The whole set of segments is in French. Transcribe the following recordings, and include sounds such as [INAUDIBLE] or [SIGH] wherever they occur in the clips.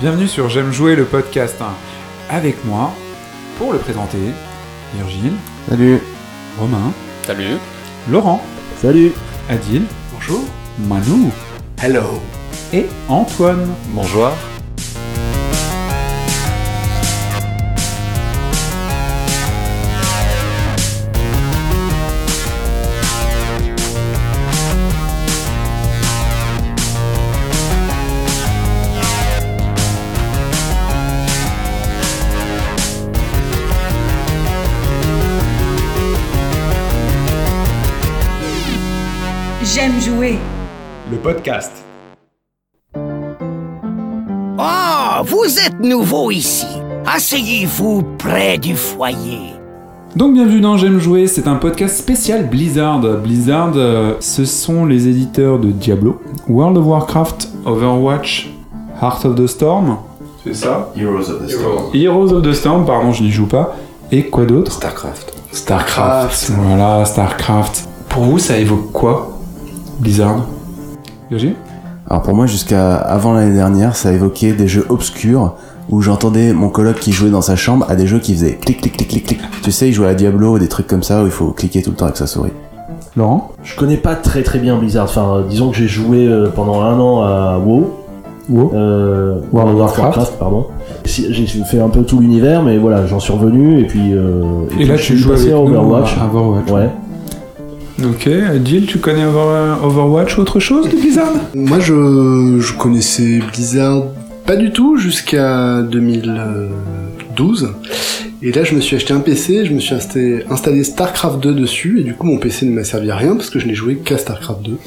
Bienvenue sur J'aime jouer le podcast. hein. Avec moi, pour le présenter, Virgile, Salut. Romain, Salut. Laurent, Salut. Adil, Bonjour. Manu Hello. et Antoine. Bonjour. J'aime jouer. Le podcast. Ah, vous êtes nouveau ici. Asseyez-vous près du foyer. Donc bienvenue dans J'aime jouer, c'est un podcast spécial Blizzard. Blizzard, euh, ce sont les éditeurs de Diablo, World of Warcraft, Overwatch, Heart of the Storm, c'est ça? Heroes of the Storm. Heroes of the Storm, pardon, je n'y joue pas. Et quoi d'autre? Starcraft. Starcraft. Voilà, Starcraft. Pour vous, ça évoque quoi? Blizzard Virgile Alors pour moi, jusqu'à avant l'année dernière, ça évoquait des jeux obscurs où j'entendais mon coloc qui jouait dans sa chambre à des jeux qui faisaient clic clic clic clic clic. Tu sais, il jouait à Diablo, des trucs comme ça où il faut cliquer tout le temps avec sa souris. Laurent? Je connais pas très très bien Blizzard. Enfin, euh, disons que j'ai joué euh, pendant un an à WoW. WoW? Euh, World of Warcraft. pardon. Si- J'ai fait un peu tout l'univers, mais voilà, j'en suis revenu et puis. euh, Et, puis là, je tu suis passé à Overwatch. à Overwatch. Ouais. Ok, Adil, tu connais Over- Overwatch ou autre chose de Blizzard Moi, je, je connaissais Blizzard pas du tout jusqu'à 2012. Et là, je me suis acheté un PC, je me suis installé, StarCraft 2 dessus, et du coup, mon PC ne m'a servi à rien parce que je n'ai joué qu'à StarCraft 2.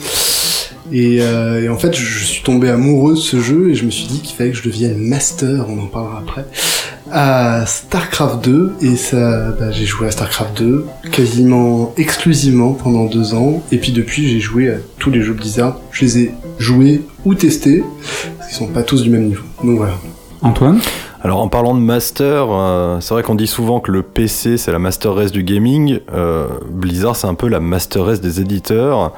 Et, euh, et en fait, je suis tombé amoureux de ce jeu et je me suis dit qu'il fallait que je devienne master, on en parlera après, à StarCraft 2. Et ça, bah, j'ai joué à StarCraft 2 quasiment exclusivement pendant deux ans. Et puis depuis, j'ai joué à tous les jeux Blizzard. Je les ai joués ou testés, parce qu'ils sont pas tous du même niveau. Donc voilà. Antoine? Alors en parlant de master, euh, c'est vrai qu'on dit souvent que le PC c'est la master race du gaming. Euh, Blizzard c'est un peu la master race des éditeurs.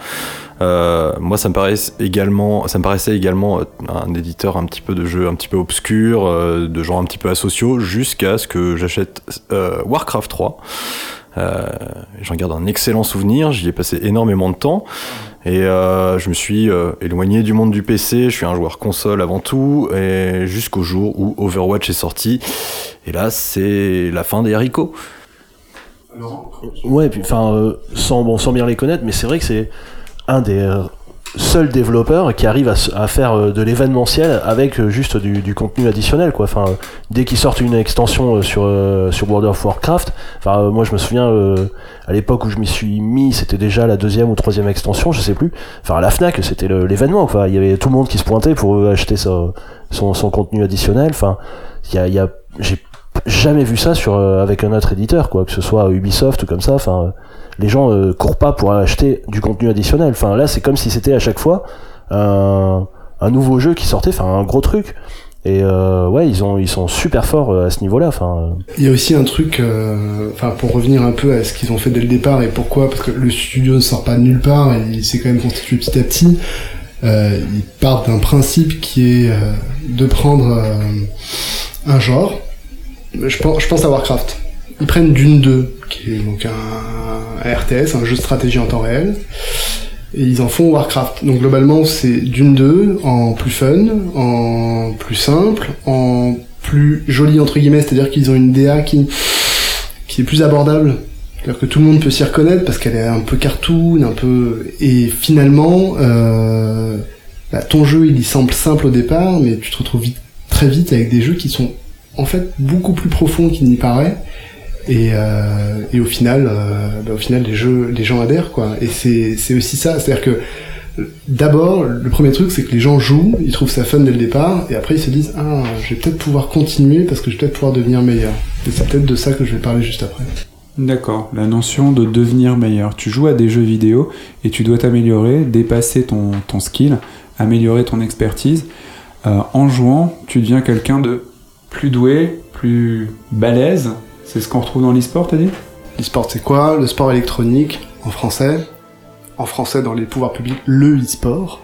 Euh, moi ça me paraissait également, ça me paraissait également euh, un éditeur un petit peu de jeux un petit peu obscur, euh, de genre un petit peu asociaux, jusqu'à ce que j'achète euh, Warcraft 3. Euh, J'en garde un excellent souvenir, j'y ai passé énormément de temps. Et euh, je me suis euh, éloigné du monde du PC, je suis un joueur console avant tout, et jusqu'au jour où Overwatch est sorti. Et là, c'est la fin des haricots. Ouais, puis enfin, euh, sans, bon, sans bien les connaître, mais c'est vrai que c'est un des euh, seuls développeurs qui arrive à, faire euh, de l'événementiel avec euh, juste du, contenu additionnel, quoi. Enfin, dès qu'ils sortent une extension sur, sur World of Warcraft, enfin, moi je me souviens à l'époque où je m'y suis mis, c'était déjà la deuxième ou troisième extension, je sais plus. Enfin, à la Fnac, c'était l'événement, quoi. Il y avait tout le monde qui se pointait pour acheter son, son contenu additionnel. Enfin, il y a, y a j'ai jamais vu ça sur euh, avec un autre éditeur quoi que ce soit Ubisoft ou comme ça enfin euh, les gens euh, courent pas pour acheter du contenu additionnel enfin là c'est comme si c'était à chaque fois un, un nouveau jeu qui sortait enfin un gros truc et euh, ouais ils ont ils sont super forts euh, à ce niveau là enfin euh, Il y a aussi un truc, enfin pour revenir un peu à ce qu'ils ont fait dès le départ et pourquoi, parce que le studio ne sort pas de nulle part il s'est quand même constitué petit à petit. Ils partent d'un principe qui est de prendre un genre. Je pense, à Warcraft. Ils prennent Dune 2, qui est donc un, RTS, un jeu de stratégie en temps réel, et ils en font Warcraft. Donc globalement, c'est Dune 2 en plus fun, en plus simple, en plus joli entre guillemets, c'est-à-dire qu'ils ont une DA qui est plus abordable. C'est-à-dire que tout le monde peut s'y reconnaître parce qu'elle est un peu cartoon, un peu et finalement euh, bah, ton jeu il y semble simple au départ, mais tu te retrouves très vite avec des jeux qui sont en fait beaucoup plus profonds qu'il n'y paraît. Et, euh, au final, euh, bah, au final, les gens adhèrent quoi. Et c'est aussi ça, c'est-à-dire que D'abord, le premier truc, c'est que les gens jouent, ils trouvent ça fun dès le départ, et après ils se disent ah, je vais peut-être pouvoir continuer parce que je vais peut-être pouvoir devenir meilleur. Et c'est peut-être de ça que je vais parler juste après. D'accord, la notion de devenir meilleur. Tu joues à des jeux vidéo et tu dois t'améliorer, dépasser ton, ton skill, améliorer ton expertise. Euh, en jouant, tu deviens quelqu'un de plus doué, plus balèze. C'est ce qu'on retrouve dans l'e-sport, t'as dit? L'e-sport, c'est quoi? Le sport électronique, en français? En français, dans les pouvoirs publics, le e-sport.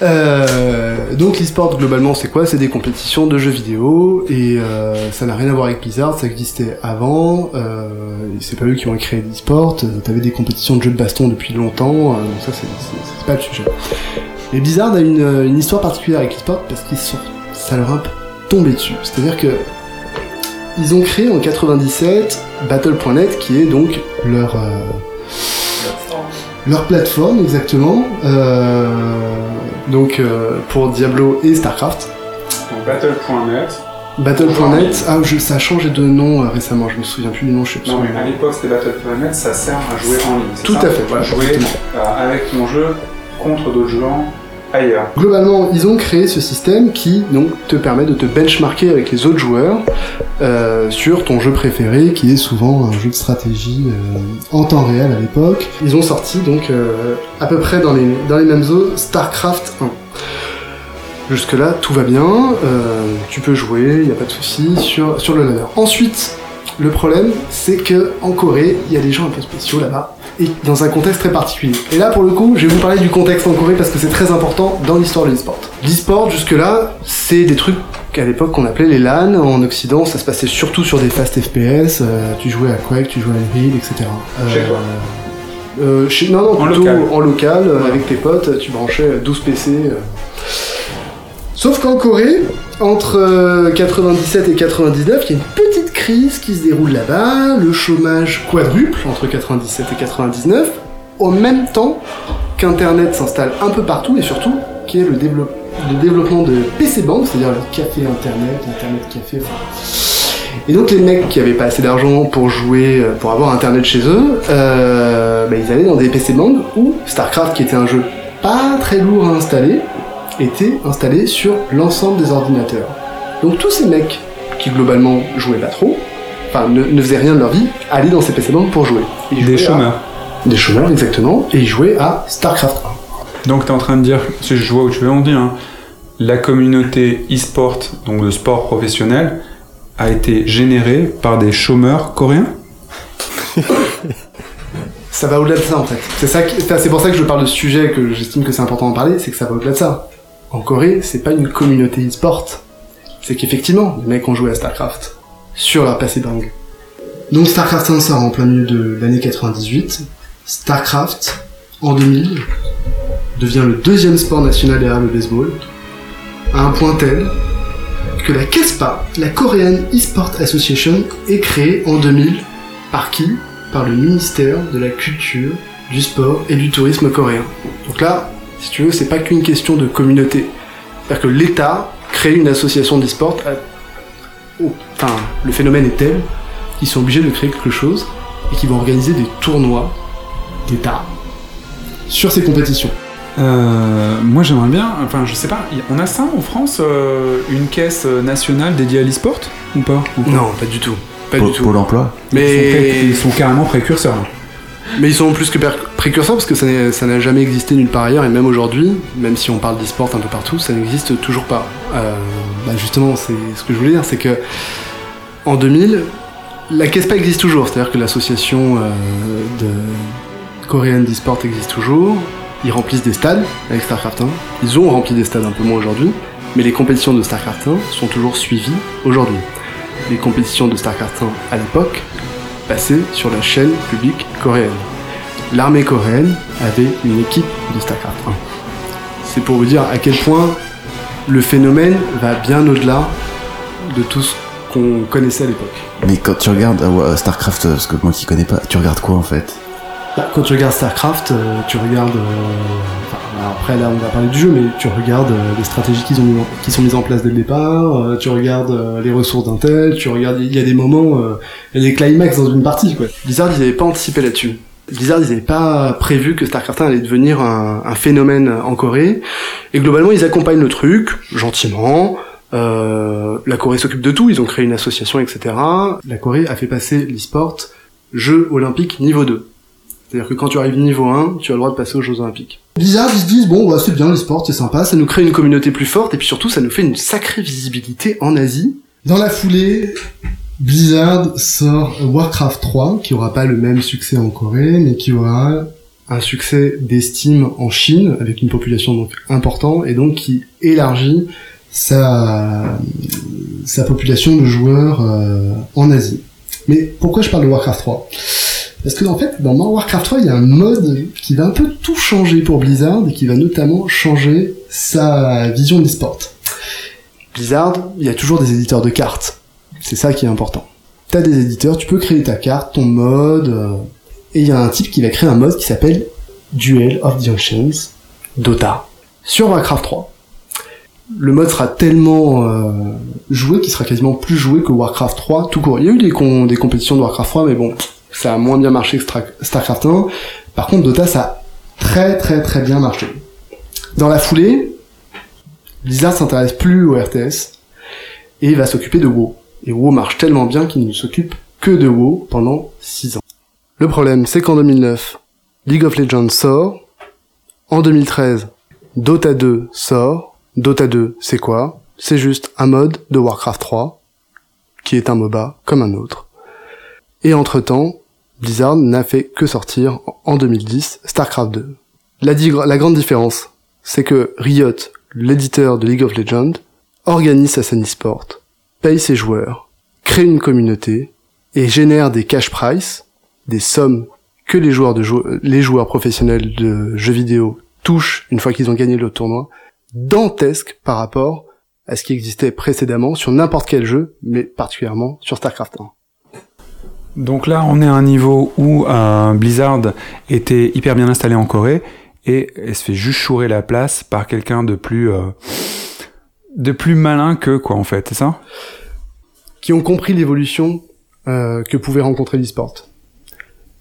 Euh, donc l'e-sport globalement c'est quoi? C'est des compétitions de jeux vidéo et euh, ça n'a rien à voir avec Blizzard, ça existait avant. Euh, c'est pas eux qui ont créé l'e-sport. T'avais des compétitions de jeux de baston depuis longtemps, donc ça c'est- pas le sujet. Et Blizzard a une, histoire particulière avec l'e-sport parce qu'ils sont, ça leur tombé dessus. C'est-à-dire que ils ont créé en 97 Battle.net qui est donc leur euh, leur plateforme exactement. Euh, donc euh, pour Diablo et Starcraft. Donc Battle.net. Battle.net, ah, je- ça a changé de nom récemment, je me souviens plus du nom, je sais plus. Non, mais à l'époque c'était Battle.net, ça sert à jouer en ligne. Tout ça à fait, voilà, Jouer avec ton jeu contre d'autres joueurs ailleurs. Globalement, ils ont créé ce système qui donc te permet de te benchmarker avec les autres joueurs euh, sur ton jeu préféré, qui est souvent un jeu de stratégie euh, en temps réel à l'époque. Ils ont sorti donc euh, à peu près dans les, mêmes eaux StarCraft 1. Jusque-là, tout va bien, tu peux jouer, il n'y a pas de souci sur, sur le ladder. Ensuite, le problème, c'est que en Corée, il y a des gens un peu spéciaux là-bas, et dans un contexte très particulier. Et là, pour le coup, je vais vous parler du contexte en Corée parce que c'est très important dans l'histoire de l'e-sport. L'e-sport, jusque-là, c'est des trucs qu'à l'époque qu'on appelait les LAN. En Occident, ça se passait surtout sur des fast FPS. euh, tu jouais à Quake, tu jouais à Unreal, etc. Euh, Chez toi euh, chez- Non, non, En plutôt local. en local, euh, avec tes potes, tu branchais 12 PC. Sauf qu'en Corée, entre euh, 97 et 99, il y a une petite crise qui se déroule là-bas, le chômage quadruple entre 97 et 99, au même temps qu'Internet s'installe un peu partout et surtout qui est le, le développement de PC Bank, c'est-à-dire le café Internet, Internet café, enfin, et donc les mecs qui avaient pas assez d'argent pour jouer, euh, pour avoir internet chez eux, euh, bah, ils allaient dans des PC Bang où StarCraft, qui était un jeu pas très lourd à installer, était installé sur l'ensemble des ordinateurs. Donc tous ces mecs qui globalement jouaient pas trop, enfin ne, ne faisaient rien de leur vie, allaient dans ces PC Bang pour jouer. Ils Des à- chômeurs. Des chômeurs exactement, et ils jouaient à StarCraft 1. Donc tu es en train de dire, si je vois où tu veux en dire, hein, la communauté e-sport, donc de sport professionnel, a été générée par des chômeurs coréens [LAUGHS] Ça va au-delà de ça en fait. C'est ça, c'est pour ça que je parle de ce sujet que j'estime que c'est important d'en parler, c'est que ça va au-delà de ça. En Corée, c'est pas une communauté e-sport. C'est qu'effectivement, les mecs ont joué à StarCraft sur leur PC Bang. Donc StarCraft 1 sort en plein milieu de l'année 98. StarCraft, en 2000, devient le deuxième sport national derrière le baseball, à un point tel que la KESPA, la Korean eSport Association, est créée en 2000 par qui? Par le ministère de la Culture, du Sport et du Tourisme coréen. Donc là, si tu veux, c'est pas qu'une question de communauté. C'est-à-dire que l'État crée une association d'e-sport. à- au- Enfin, le phénomène est tel qu'ils sont obligés de créer quelque chose et qu'ils vont organiser des tournois d'État sur ces compétitions. Euh, moi j'aimerais bien, enfin je sais pas, on a ça en France, euh, une caisse euh, nationale dédiée à l'e-sport ou pas, Ou Non, pas du tout. Pas Pôle, du tout. Pôle emploi? Ils, sont Mais... ils sont carrément précurseurs. Mais ils sont plus que précurseurs parce que ça n'a jamais existé nulle part ailleurs et même aujourd'hui, même si on parle d'e-sport un peu partout, ça n'existe toujours pas. Euh, bah justement, c'est ce que je voulais dire, c'est que en 2000, la KESPA existe toujours, c'est-à-dire que l'association euh, de coréenne d'e-sport existe toujours. Ils remplissent des stades avec StarCraft 1. Ils ont rempli des stades un peu moins aujourd'hui, mais les compétitions de StarCraft 1 sont toujours suivies aujourd'hui. Les compétitions de StarCraft 1 à l'époque passaient sur la chaîne publique coréenne. L'armée coréenne avait une équipe de StarCraft 1. C'est pour vous dire à quel point le phénomène va bien au-delà de tout ce qu'on connaissait à l'époque. Mais quand tu regardes euh, ouais, StarCraft, euh, parce que moi qui connais pas, tu regardes quoi en fait? Bah, Quand tu regardes StarCraft, euh, tu regardes. euh, enfin, après, là, on va parler du jeu, mais tu regardes euh, les stratégies qu'ils ont mis en- qui sont mises en place dès le départ. euh, tu regardes euh, les ressources d'un tel. Tu regardes. Il y a des moments, euh, il y a des climax dans une partie, quoi. Blizzard, ils avaient pas anticipé là-dessus. Blizzard, ils avaient pas prévu que StarCraft 1 allait devenir un, phénomène en Corée. Et globalement, ils accompagnent le truc gentiment. Euh, la Corée s'occupe de tout. Ils ont créé une association, etc. La Corée a fait passer l'e-sport jeu olympique niveau 2. C'est-à-dire que quand tu arrives niveau 1, tu as le droit de passer aux Jeux Olympiques. Blizzard, ils se disent, bon, bah, c'est bien, le sport, c'est sympa, ça nous crée une communauté plus forte, et puis surtout, ça nous fait une sacrée visibilité en Asie. Dans la foulée, Blizzard sort Warcraft 3, qui aura pas le même succès en Corée, mais qui aura un succès d'estime en Chine avec une population donc importante et donc qui élargit sa population de joueurs euh, en Asie. Mais pourquoi je parle de Warcraft 3 Parce que en fait, dans Warcraft 3, il y a un mode qui va un peu tout changer pour Blizzard et qui va notamment changer sa vision des sports. Blizzard, il y a toujours des éditeurs de cartes. C'est ça qui est important. T'as des éditeurs, tu peux créer ta carte, ton mode, euh, et il y a un type qui va créer un mode qui s'appelle Duel of the Ancients, Dota, sur Warcraft 3. Le mode sera tellement euh, joué qu'il sera quasiment plus joué que Warcraft 3 tout court. Il y a eu des, compétitions de Warcraft 3, mais bon, ça a moins bien marché que Starcraft 1. Par contre, Dota, ça a très très très bien marché. Dans la foulée, Blizzard s'intéresse plus au RTS et va s'occuper de WoW. Et WoW marche tellement bien qu'il ne s'occupe que de WoW pendant 6 ans. Le problème, c'est qu'en 2009, League of Legends sort. En 2013, Dota 2 sort. Dota 2, c'est quoi? C'est juste un mode de Warcraft 3, qui est un MOBA comme un autre. Et entre-temps, Blizzard n'a fait que sortir en 2010 StarCraft 2. La, la grande différence, c'est que Riot, l'éditeur de League of Legends, organise sa scène e-sport, paye ses joueurs, crée une communauté et génère des cash price, des sommes que les joueurs, de les joueurs professionnels de jeux vidéo touchent une fois qu'ils ont gagné le tournoi, dantesque par rapport à ce qui existait précédemment sur n'importe quel jeu, mais particulièrement sur StarCraft 1. Donc là, on est à un niveau où euh, Blizzard était hyper bien installé en Corée et elle se fait juste la place par quelqu'un de plus euh, de plus malin que quoi en fait, c'est ça? Qui ont compris l'évolution euh, que pouvait rencontrer l'e-sport.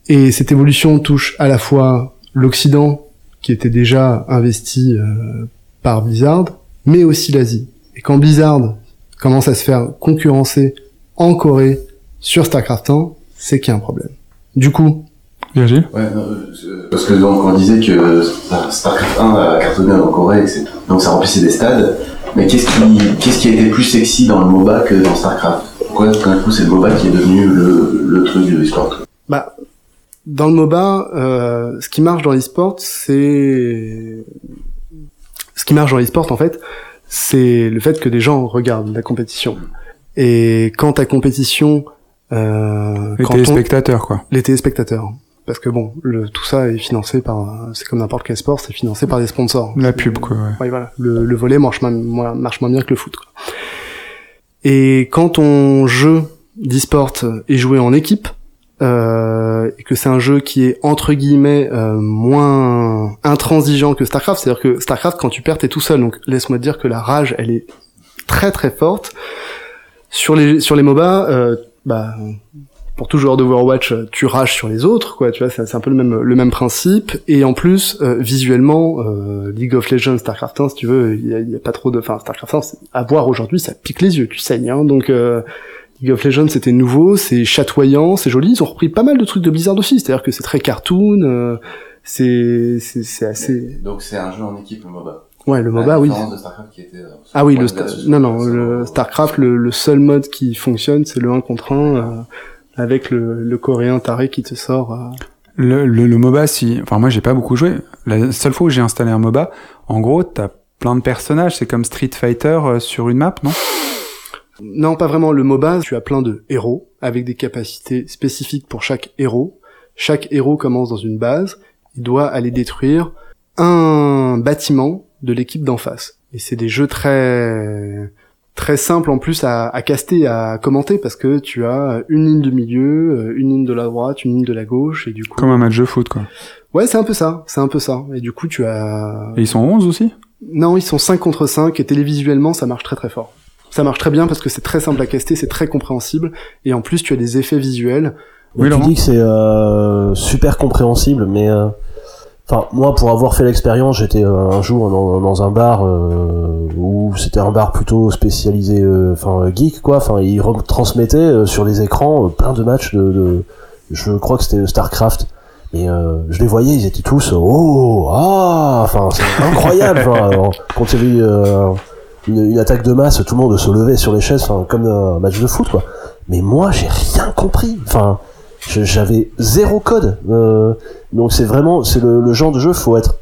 Et cette évolution touche à la fois l'Occident, qui était déjà investi euh, par Blizzard, mais aussi l'Asie. Et quand Blizzard commence à se faire concurrencer en Corée sur StarCraft 1, c'est qu'il y a un problème. Du coup, Virgile? Ouais, non, euh, parce que donc on disait que Star- StarCraft 1 a cartonné en Corée, et c'est- donc ça remplissait des stades. Mais qu'est-ce qui, qu'est-ce qui a été plus sexy dans le MOBA que dans StarCraft? Pourquoi d'un coup c'est le MOBA qui est devenu le, le truc du sport bah, dans le MOBA, euh, ce qui marche dans l'e-sport, c'est... Ce qui marche dans l'e-sport, en fait, c'est le fait que des gens regardent la compétition. Et quand ta compétition... Euh, Les on- téléspectateurs quoi. les téléspectateurs. Parce que bon, le, tout ça est financé par... C'est comme n'importe quel sport, c'est financé par des sponsors. La pub quoi. Ouais. Ouais, voilà. Le, le volet marche, moins- marche moins bien que le foot. quoi. Et quand ton jeu d'e-sport est joué en équipe, euh, et que c'est un jeu qui est entre guillemets euh, moins intransigeant que Starcraft, c'est-à-dire que Starcraft, quand tu perds, t'es tout seul. Donc laisse-moi te dire que la rage, elle est très très forte. Sur les sur les MOBA, euh, bah pour tout joueur d'Overwatch, euh, tu rages sur les autres, quoi. Tu vois, c'est un peu le même le même principe. Et en plus, euh, visuellement, euh, League of Legends, Starcraft 1, si tu veux, il y a, y a pas trop de, enfin Starcraft 1, c'est- à voir aujourd'hui, ça pique les yeux, tu saignes. Hein, donc euh, League of Legends, c'était nouveau, c'est chatoyant, c'est joli. Ils ont repris pas mal de trucs de Blizzard aussi, c'est-à-dire que c'est très cartoon. euh, c'est c'est c'est assez. Donc c'est un jeu en équipe le MOBA. Ouais, le MOBA, oui. de StarCraft qui était, euh, Ah oui, le Sta- non non, le Starcraft, le, le seul mode qui fonctionne, c'est le 1 contre 1 euh, avec le, le coréen taré qui te sort. euh. Le, le, le MOBA, si, enfin moi j'ai pas beaucoup joué. La seule fois où j'ai installé un MOBA, en gros t'as plein de personnages, c'est comme Street Fighter euh, sur une map, non? Non, pas vraiment. Le MOBA, tu as plein de héros avec des capacités spécifiques pour chaque héros. Chaque héros commence dans une base. Il doit aller détruire un bâtiment de l'équipe d'en face. Et c'est des jeux très très simples en plus à, à caster, à commenter parce que tu as une ligne de milieu, euh, une ligne de la droite, une ligne de la gauche et du coup. Comme un match de foot quoi. Ouais, c'est un peu ça. C'est un peu ça. Et du coup, tu as Et ils sont 11 aussi? Non, ils sont 5 contre 5 et télévisuellement, ça marche très très fort. Ça marche très bien parce que c'est très simple à caster, c'est très compréhensible et en plus tu as des effets visuels. Oui, tu dis que c'est euh, super compréhensible, mais euh, enfin moi pour avoir fait l'expérience, j'étais euh, un jour dans, dans un bar euh, où c'était un bar plutôt spécialisé, euh, enfin geek quoi. Enfin ils retransmettaient euh, sur les écrans euh, plein de matchs de, de je crois que c'était Starcraft. Et je les voyais, ils étaient tous oh ah, enfin c'est incroyable. quand il y avait une, une attaque de masse, tout le monde se levait sur les chaises, comme un match de foot quoi. Mais moi j'ai rien compris. Enfin j'avais zéro code. Euh, donc c'est vraiment, c'est le, le genre de jeu, faut être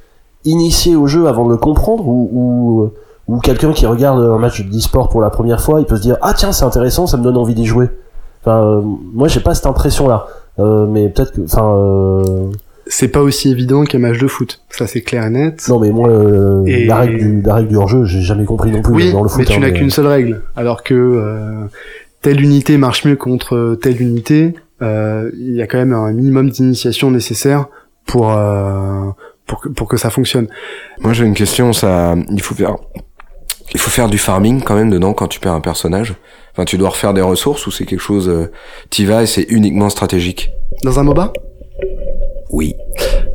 initié au jeu avant de le comprendre ou, ou, ou quelqu'un qui regarde un match d'e-sport pour la première fois, il peut se dire ah tiens c'est intéressant, ça me donne envie d'y jouer. Enfin, euh, moi j'ai pas cette impression là, euh, mais peut-être que, enfin, euh, C'est pas aussi évident qu'un match de foot. Ça, c'est clair et net. non mais moi euh, Et- la règle du la règle du hors-jeu, j'ai jamais compris non plus Oui, dans le foot. mais tu hein, n'as qu'une seule règle. Alors que euh, telle unité marche mieux contre telle unité, il y a quand même un minimum d'initiation nécessaire pour euh, pour que, pour que ça fonctionne. Moi j'ai une question, ça, il faut faire, il faut faire du farming quand même dedans quand tu perds un personnage. Enfin, tu dois refaire des ressources ou c'est quelque chose, euh, t'y vas et c'est uniquement stratégique? Dans un MOBA? Oui.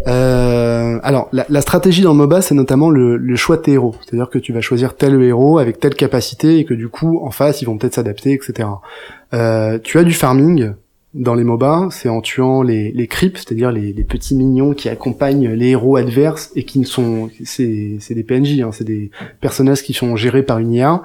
Euh, alors, la, la stratégie dans le MOBA, c'est notamment le, le choix de tes héros. C'est-à-dire que tu vas choisir tel héros avec telle capacité et que du coup, en face, ils vont peut-être s'adapter, etc. Euh, tu as du farming dans les MOBA, c'est en tuant les, les creeps, c'est-à-dire les, les petits mignons qui accompagnent les héros adverses et qui ne sont, c'est, c'est des PNJ, hein, c'est des personnages qui sont gérés par une IA.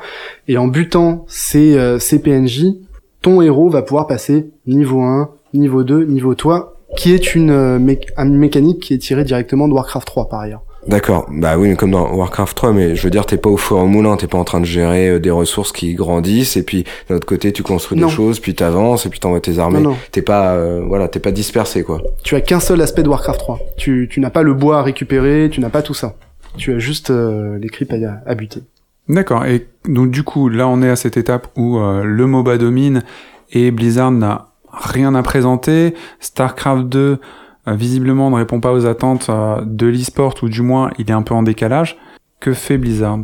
Et en butant ces, euh, ces PNJ, ton héros va pouvoir passer niveau 1, niveau 2, niveau 3, qui est une, euh, une mécanique qui est tirée directement de Warcraft 3 par ailleurs. D'accord. Bah oui, mais comme dans Warcraft 3, mais je veux dire, t'es pas au four au moulin, t'es pas en train de gérer euh, des ressources qui grandissent, et puis d'un autre côté, tu construis Non. des choses, puis t'avances, et puis t'envoies tes armées. Non, non. T'es pas, euh, voilà, t'es pas dispersé, quoi. Tu as qu'un seul aspect de Warcraft 3. Tu, tu n'as pas le bois à récupérer, tu n'as pas tout ça. Tu as juste euh, les creeps à, à buter. D'accord. Et donc du coup, là, on est à cette étape où euh, le MOBA domine et Blizzard n'a rien à présenter. Starcraft 2, euh, visiblement, ne répond pas aux attentes euh, de l'e-sport, ou du moins, il est un peu en décalage. Que fait Blizzard?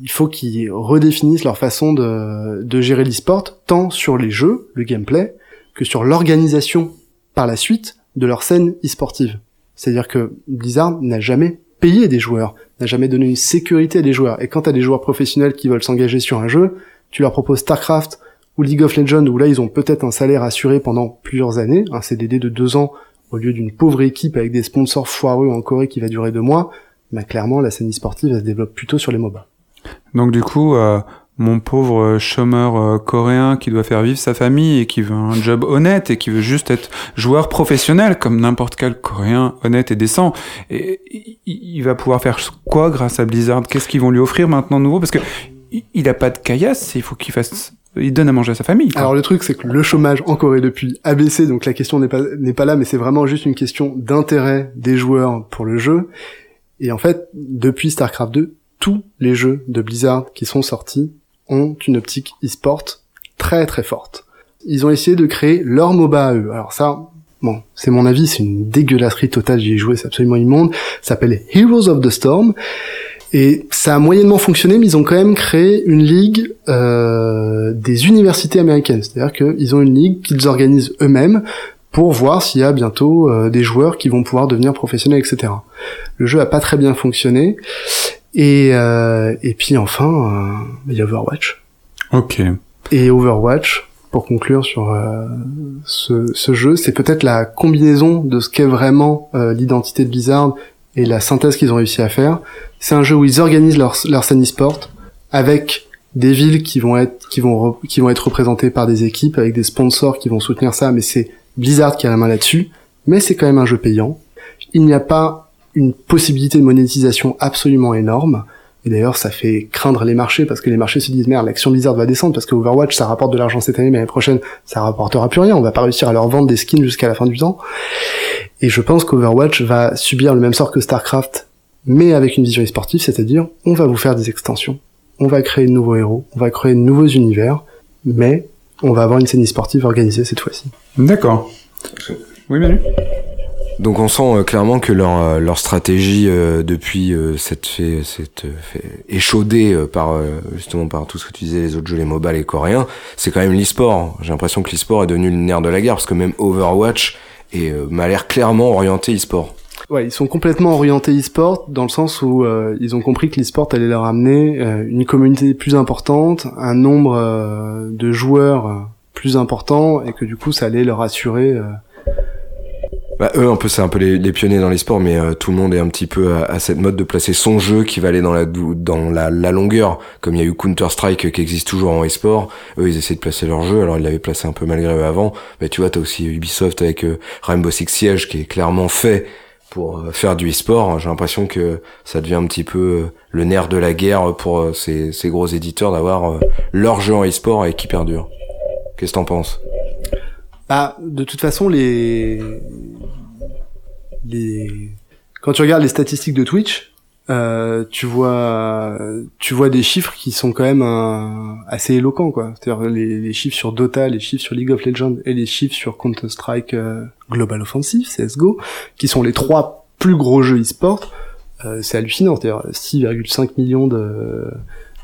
Il faut qu'ils redéfinissent leur façon de, de gérer l'e-sport, tant sur les jeux, le gameplay, que sur l'organisation par la suite de leur scène e-sportive. C'est-à-dire que Blizzard n'a jamais payé des joueurs, n'a jamais donné une sécurité à des joueurs. Et quand t'as des joueurs professionnels qui veulent s'engager sur un jeu, tu leur proposes StarCraft ou League of Legends, où là ils ont peut-être un salaire assuré pendant plusieurs années, un CDD de deux ans, au lieu d'une pauvre équipe avec des sponsors foireux en Corée qui va durer deux mois, bah clairement la scène e-sportive se développe plutôt sur les MOBA. Donc du coup, euh, mon pauvre chômeur euh, coréen qui doit faire vivre sa famille et qui veut un job honnête et qui veut juste être joueur professionnel comme n'importe quel coréen honnête et décent, et il- va pouvoir faire quoi grâce à Blizzard? Qu'est-ce qu'ils vont lui offrir maintenant nouveau? Parce que il- il a pas de caillasse, il faut qu'il fasse, il donne à manger à sa famille. Alors le truc c'est que le chômage en Corée depuis a baissé, donc la question n'est pas n'est pas là, mais c'est vraiment juste une question d'intérêt des joueurs pour le jeu. Et en fait, depuis StarCraft 2, tous les jeux de Blizzard qui sont sortis ont une optique e-sport très très forte. Ils ont essayé de créer leur MOBA à eux. Alors ça, bon, c'est mon avis, c'est une dégueulasserie totale, j'y ai joué, c'est absolument immonde. Ça s'appelle Heroes of the Storm. Et ça a moyennement fonctionné, mais ils ont quand même créé une ligue euh, des universités américaines. C'est-à-dire qu'ils ont une ligue qu'ils organisent eux-mêmes pour voir s'il y a bientôt euh, des joueurs qui vont pouvoir devenir professionnels, etc. Le jeu a pas très bien fonctionné. Et, euh, et puis enfin, euh, il y a Overwatch. Ok. Et Overwatch, pour conclure sur euh, ce, ce jeu, c'est peut-être la combinaison de ce qu'est vraiment euh, l'identité de Blizzard et la synthèse qu'ils ont réussi à faire. C'est un jeu où ils organisent leur, leur scène e-sport avec des villes qui vont être qui vont qui vont être représentées par des équipes avec des sponsors qui vont soutenir ça mais c'est Blizzard qui a la main là-dessus mais c'est quand même un jeu payant il n'y a pas une possibilité de monétisation absolument énorme et d'ailleurs ça fait craindre les marchés parce que les marchés se disent merde l'action Blizzard va descendre parce que Overwatch ça rapporte de l'argent cette année mais l'année prochaine ça rapportera plus rien. On va pas réussir à leur vendre des skins jusqu'à la fin du temps. Et je pense qu'Overwatch va subir le même sort que Starcraft mais avec une vision sportive c'est-à-dire on va vous faire des extensions. On va créer de nouveaux héros, on va créer de nouveaux univers, mais on va avoir une scène sportive organisée cette fois-ci. D'accord. Oui, Manu? Donc on sent euh, clairement que leur, euh, stratégie euh, depuis cette cette échaudée par justement par tout ce que tu disais les autres jeux les MOBA les coréens, c'est quand même l'e-sport. J'ai l'impression que l'e-sport est devenu le nerf de la guerre parce que même Overwatch est, m'a l'air clairement orienté e-sport. Ouais, ils sont complètement orientés e-sport dans le sens où ils ont compris que l'e-sport allait leur amener une communauté plus importante, un nombre de joueurs plus important et que du coup ça allait leur assurer Bah, eux, un peu, c'est un peu les, pionniers dans les sports, mais euh, tout le monde est un petit peu à, à cette mode de placer son jeu qui va aller dans la longueur. Comme il y a eu Counter Strike qui existe toujours en e-sport, eux, ils essaient de placer leur jeu. Alors ils l'avaient placé un peu malgré eux avant, mais tu vois, t'as aussi Ubisoft avec euh, Rainbow Six Siege qui est clairement fait pour euh, faire du e-sport. J'ai l'impression que ça devient un petit peu euh, le nerf de la guerre pour euh, ces, ces gros éditeurs d'avoir euh, leur jeu en e-sport et qui perdure. Qu'est-ce que t'en penses? Bah, de toute façon, les, quand tu regardes les statistiques de Twitch, euh, tu vois, des chiffres qui sont quand même euh, assez éloquents, quoi. Les, chiffres sur Dota, les chiffres sur League of Legends et les chiffres sur Counter Strike euh, Global Offensive, CS:GO, qui sont les trois plus gros jeux e-sport. C'est hallucinant, c'est-à-dire 6,5 millions de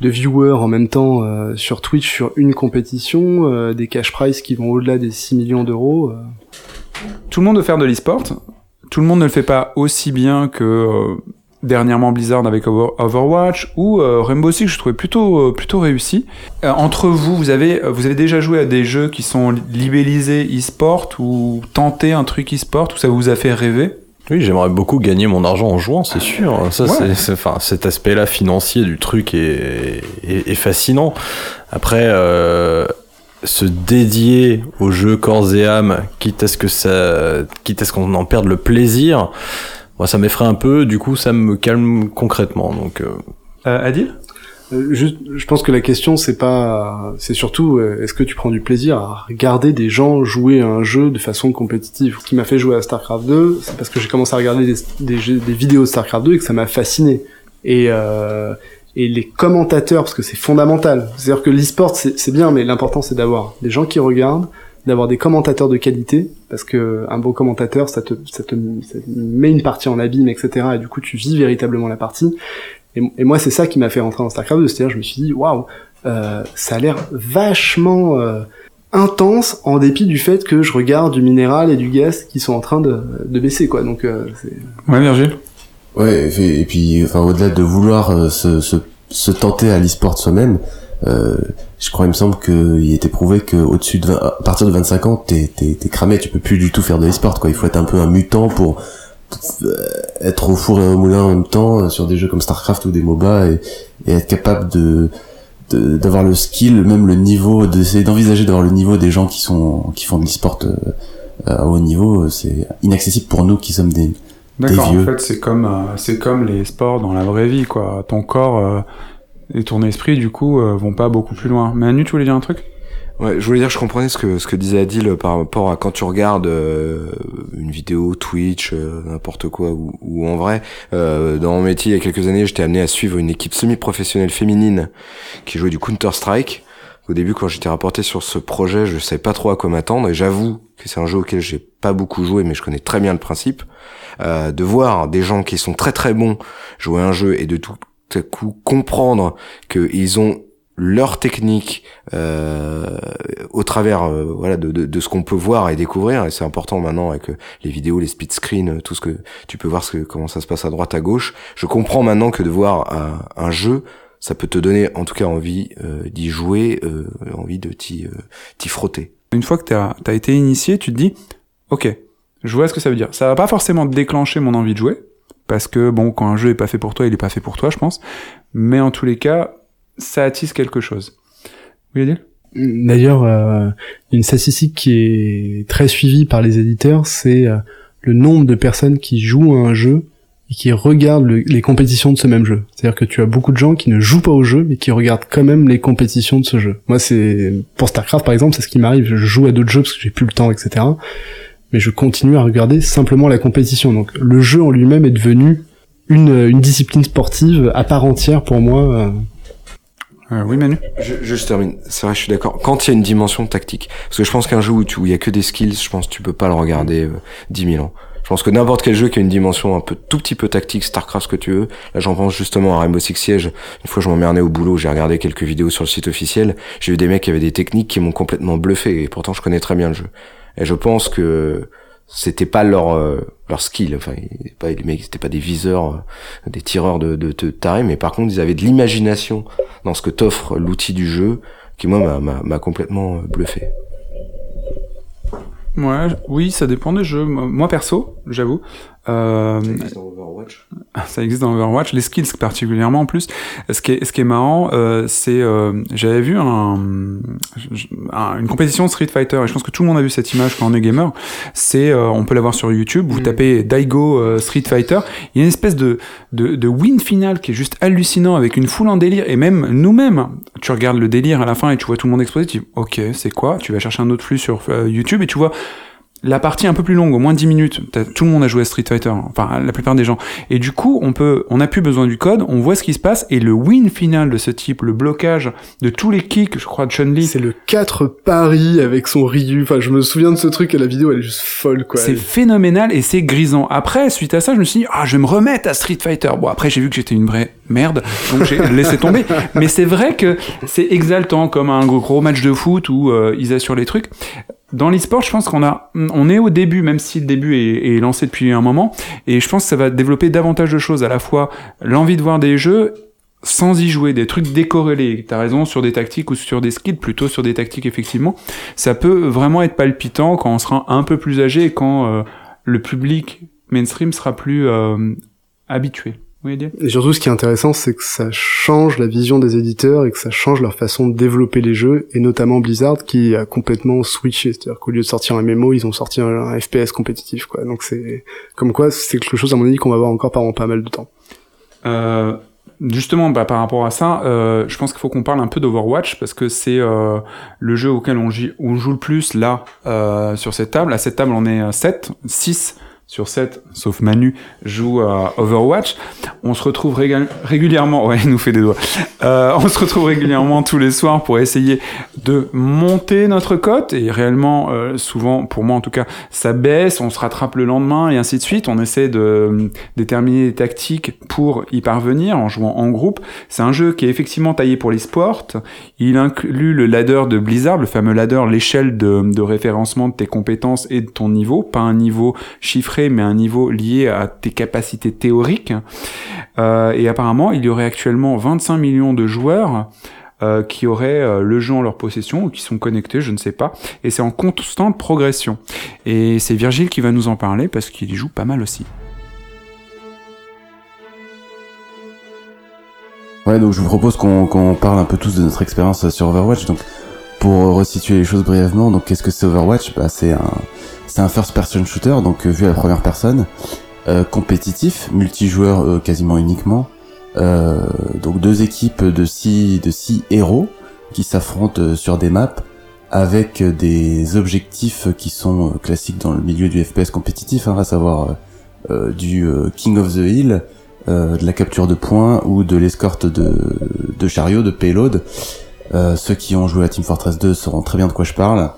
de viewers en même temps euh, sur Twitch sur une compétition, euh, des cash prizes qui vont au-delà des 6 millions d'euros. euh. Tout le monde veut faire de l'e-sport. Tout le monde ne le fait pas aussi bien que euh, dernièrement Blizzard avec Over- Overwatch ou euh, Rainbow Six. Je trouvais plutôt euh, plutôt réussi. Entre vous, vous avez vous avez déjà joué à des jeux qui sont libellisés e-sport ou tenté un truc e-sport où ça vous a fait rêver? Oui, j'aimerais beaucoup gagner mon argent en jouant, c'est sûr. Ça, Ouais. c'est, enfin, cet aspect-là financier du truc est, est, est fascinant. Après, euh, se dédier au jeu corps et âme, quitte à ce que ça, quitte à ce qu'on en perde le plaisir, moi, ça m'effraie un peu. Du coup, ça me calme concrètement. Donc, euh, euh, Adil? Juste, je pense que la question c'est pas, c'est surtout euh, est-ce que tu prends du plaisir à regarder des gens jouer à un jeu de façon compétitive? Ce qui m'a fait jouer à Starcraft 2, c'est parce que j'ai commencé à regarder des, vidéos de Starcraft 2 et que ça m'a fasciné. Et euh, et les commentateurs, parce que c'est fondamental. C'est-à-dire que l'e-sport c'est bien, mais l'important c'est d'avoir des gens qui regardent, d'avoir des commentateurs de qualité, parce que un bon commentateur ça te ça te, ça te met une partie en abîme, etc. Et du coup tu vis véritablement la partie. Et, et moi, c'est ça qui m'a fait rentrer dans StarCraft 2. C'est-à-dire, je me suis dit, waouh, euh, ça a l'air vachement euh, intense, en dépit du fait que je regarde du minéral et du gaz qui sont en train de, de baisser, quoi. Donc, euh, c'est... Ouais, Virgile. Ouais, et puis- et puis, enfin, au-delà de vouloir euh, se, se, se tenter à l'e-sport soi-même, euh, je crois, il me semble qu'il était prouvé que au-dessus de 20 à partir de 25 ans, t'es, t'es, t'es cramé, tu peux plus du tout faire de l'e-sport, quoi. Il faut être un peu un mutant pour être au four et au moulin en même temps euh, sur des jeux comme Starcraft ou des MOBA et, et être capable de, d'avoir le skill, même le niveau, d'essayer d'envisager d'avoir le niveau des gens qui sont, qui font de l'e-sport euh, à haut niveau, euh, c'est inaccessible pour nous qui sommes des, D'accord. En fait, c'est comme euh, c'est comme les sports dans la vraie vie, quoi. Ton corps euh, et ton esprit, du coup, euh, vont pas beaucoup plus loin. Manu, tu voulais dire un truc? Ouais, je voulais dire, je comprenais ce que ce que disait Adil par rapport à quand tu regardes euh, une vidéo Twitch, euh, n'importe quoi, ou, ou en vrai. Euh, dans mon métier, il y a quelques années, j'étais amené à suivre une équipe semi-professionnelle féminine qui jouait du Counter Strike. Au début, quand j'étais rapporté sur ce projet, je savais pas trop à quoi m'attendre, et j'avoue que c'est un jeu auquel j'ai pas beaucoup joué, mais je connais très bien le principe. Euh, de voir des gens qui sont très très bons jouer un jeu et de tout à coup comprendre qu'ils ont leur technique euh, au travers euh, voilà de, de, de ce qu'on peut voir et découvrir et c'est important maintenant avec euh, les vidéos les speed screens euh, tout ce que tu peux voir ce que, comment ça se passe à droite à gauche je comprends maintenant que de voir un, un jeu ça peut te donner en tout cas envie euh, d'y jouer envie de t'y t'y frotter Une fois que t'as as été initié, tu te dis, ok, je vois ce que ça veut dire. Ça va pas forcément déclencher mon envie de jouer, parce que bon, quand un jeu est pas fait pour toi, il est pas fait pour toi, je pense. Mais en tous les cas, ça attise quelque chose. Oui, Adil D'ailleurs, euh, une statistique qui est très suivie par les éditeurs, c'est euh, le nombre de personnes qui jouent à un jeu et qui regardent le- les compétitions de ce même jeu. C'est-à-dire que tu as beaucoup de gens qui ne jouent pas au jeu, mais qui regardent quand même les compétitions de ce jeu. Moi, c'est pour Starcraft par exemple, c'est ce qui m'arrive. Je joue à d'autres jeux parce que j'ai plus le temps, etc. Mais je continue à regarder simplement la compétition. Donc, le jeu en lui-même est devenu une, une discipline sportive à part entière pour moi. euh, Euh, Oui, Manu je, je, termine c'est vrai je suis d'accord quand il y a une dimension tactique parce que je pense qu'un jeu où il y a que des skills je pense que tu peux pas le regarder euh, 10 000 ans je pense que n'importe quel jeu qui a une dimension un peu tout petit peu tactique, Starcraft ce que tu veux. Là, j'en pense justement à Rainbow Six Siege. Une fois, je m'emmerdais au boulot, j'ai regardé quelques vidéos sur le site officiel. J'ai vu des mecs qui avaient des techniques qui m'ont complètement bluffé. Et pourtant, je connais très bien le jeu. Et je pense que c'était pas leur euh, leur skill. Enfin, ils- pas, les c'était pas des viseurs, euh, des tireurs de, de, de tarés, mais par contre, ils avaient de l'imagination dans ce que t'offre l'outil du jeu, qui moi m'a complètement euh, bluffé. Ouais, oui, ça dépend des jeux. Moi perso, j'avoue, euh, [LAUGHS] ça existe dans Overwatch, les skills particulièrement en plus. Ce qui est, ce qui est marrant, euh, c'est euh, j'avais vu un, un- une compétition Street Fighter et je pense que tout le monde a vu cette image quand on est gamer. C'est, euh, on peut la voir sur YouTube. Vous Mm. tapez Daigo euh, Street Fighter. Il y a une espèce de, de de win final qui est juste hallucinant avec une foule en délire et même nous-mêmes. Tu regardes le délire à la fin et tu vois tout le monde exploser. Tu dis ok, c'est quoi? Tu vas chercher un autre flux sur euh, YouTube et tu vois la partie un peu plus longue, au moins 10 minutes. Tout le monde a joué à Street Fighter, enfin la plupart des gens. Et du coup, on peut, on n'a plus besoin du code, on voit ce qui se passe et le win final de ce type, le blocage de tous les kicks, je crois de Chun-Li, C'est le 4 Paris avec son Ryu. Enfin, je me souviens de ce truc et la vidéo, elle est juste folle, quoi. c'est phénoménal et c'est grisant. Après, suite à ça, je me suis dit, ah, je vais me remettre à Street Fighter. Bon, après, j'ai vu que j'étais une vraie merde, donc j'ai [LAUGHS] laissé tomber. Mais c'est vrai que c'est exaltant comme un gros, gros match de foot où euh, ils assurent les trucs. Dans l'e-sport, je pense qu'on a, on est au début, même si le début est, lancé depuis un moment, et je pense que ça va développer davantage de choses, à la fois l'envie de voir des jeux sans y jouer, des trucs décorrélés. T'as raison, sur des tactiques ou sur des skills, plutôt sur des tactiques, effectivement. Ça peut vraiment être palpitant quand on sera un peu plus âgé et quand euh, le public mainstream sera plus euh, habitué. Et surtout, ce qui est intéressant, c'est que ça change la vision des éditeurs et que ça change leur façon de développer les jeux, et notamment Blizzard qui a complètement switché. C'est-à-dire qu'au lieu de sortir un MMO, ils ont sorti un, un FPS compétitif, quoi. Donc c'est comme quoi, c'est quelque chose à mon avis qu'on va voir encore pendant pas mal de temps. Euh, justement, bah, par rapport à ça, euh, je pense qu'il faut qu'on parle un peu d'Overwatch parce que c'est euh, le jeu auquel on, on joue le plus là euh, sur cette table. À cette table, on est 7, 6 sur 7, sauf Manu, joue à Overwatch. On se retrouve régulièrement, ouais, [LAUGHS] il nous fait des doigts. Euh, on se retrouve régulièrement tous les soirs pour essayer de monter notre cote et réellement, euh, souvent, pour moi en tout cas, ça baisse, on se rattrape le lendemain et ainsi de suite. On essaie de euh, déterminer des tactiques pour y parvenir en jouant en groupe. C'est un jeu qui est effectivement taillé pour l'e-sport. Il inclut le ladder de Blizzard, le fameux ladder, l'échelle de référencement de tes compétences et de ton niveau, pas un niveau chiffré, mais un niveau lié à tes capacités théoriques. Euh, et apparemment, il y aurait actuellement 25 millions de joueurs euh, qui auraient euh, le jeu en leur possession ou qui sont connectés, je ne sais pas. Et c'est en constante progression. Et c'est Virgile qui va nous en parler parce qu'il y joue pas mal aussi. Ouais, donc je vous propose qu'on qu'on parle un peu tous de notre expérience sur Overwatch. Donc, pour resituer les choses brièvement, donc qu'est-ce que c'est Overwatch? Bah, c'est un, un first-person shooter, donc euh, vu à la première personne, euh, compétitif, multijoueur euh, quasiment uniquement. Euh, donc deux équipes de six, de six héros qui s'affrontent euh, sur des maps avec euh, des objectifs qui sont classiques dans le milieu du FPS compétitif, hein, à savoir du King of the Hill, de la capture de points ou de l'escorte de, de chariots, de payload. Euh, ceux qui ont joué à Team Fortress 2 sauront très bien de quoi je parle.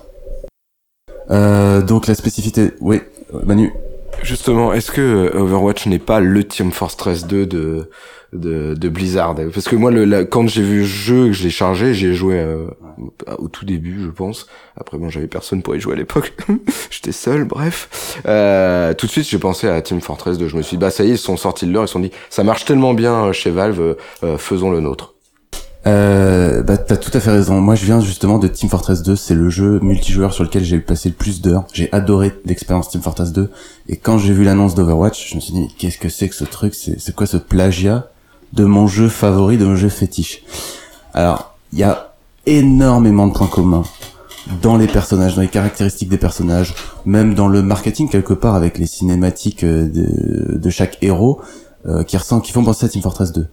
Euh, donc la spécificité... Oui, Manu Justement, est-ce que euh, Overwatch n'est pas le Team Fortress 2 de, de, de Blizzard? Parce que moi, le, quand j'ai vu le jeu, que je l'ai chargé, j'ai joué euh, au tout début, je pense. Après, bon, j'avais personne pour y jouer à l'époque. [LAUGHS] J'étais seul, bref. Euh, tout de suite, j'ai pensé à Team Fortress 2. Je me suis dit, bah ça y est, ils sont sortis de leur, ils se sont dit, ça marche tellement bien chez Valve, euh, faisons le nôtre. Euh, bah, t'as tout à fait raison. Moi, je viens justement de Team Fortress 2. C'est le jeu multijoueur sur lequel j'ai passé le plus d'heures. J'ai adoré l'expérience Team Fortress 2. Et quand j'ai vu l'annonce d'Overwatch, je me suis dit, qu'est-ce que c'est que ce truc? C'est quoi ce plagiat de mon jeu favori, de mon jeu fétiche? Alors, il y a énormément de points communs dans les personnages, dans les caractéristiques des personnages, même dans le marketing quelque part avec les cinématiques euh, de, de chaque héros euh, qui ressemblent, qui font penser à Team Fortress 2.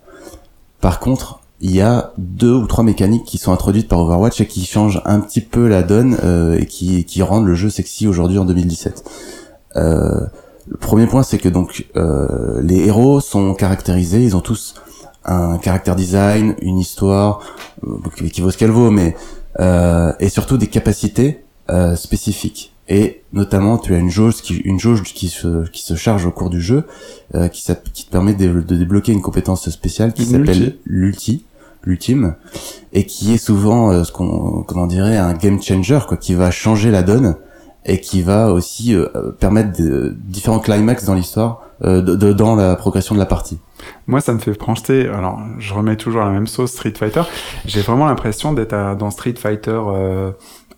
Par contre, il y a deux ou trois mécaniques qui sont introduites par Overwatch et qui changent un petit peu la donne euh, et qui, qui rendent le jeu sexy aujourd'hui en 2017. Euh, le premier point, c'est que donc euh, les héros sont caractérisés, ils ont tous un caractère design, une histoire euh, qui vaut ce qu'elle vaut, mais euh, et surtout des capacités euh, spécifiques. Et notamment, tu as une jauge qui, une jauge qui se, qui se charge au cours du jeu, euh, qui, qui te permet de, de débloquer une compétence spéciale qui s'appelle ulti. l'ulti, l'ultime, et qui est souvent euh, ce qu'on, comment dirait, un game changer, quoi, qui va changer la donne et qui va aussi euh, permettre de, différents climax dans l'histoire, euh, de, de- dans la progression de la partie. Moi, ça me fait projeter. Alors, je remets toujours la même sauce Street Fighter. J'ai vraiment l'impression d'être dans Street Fighter euh,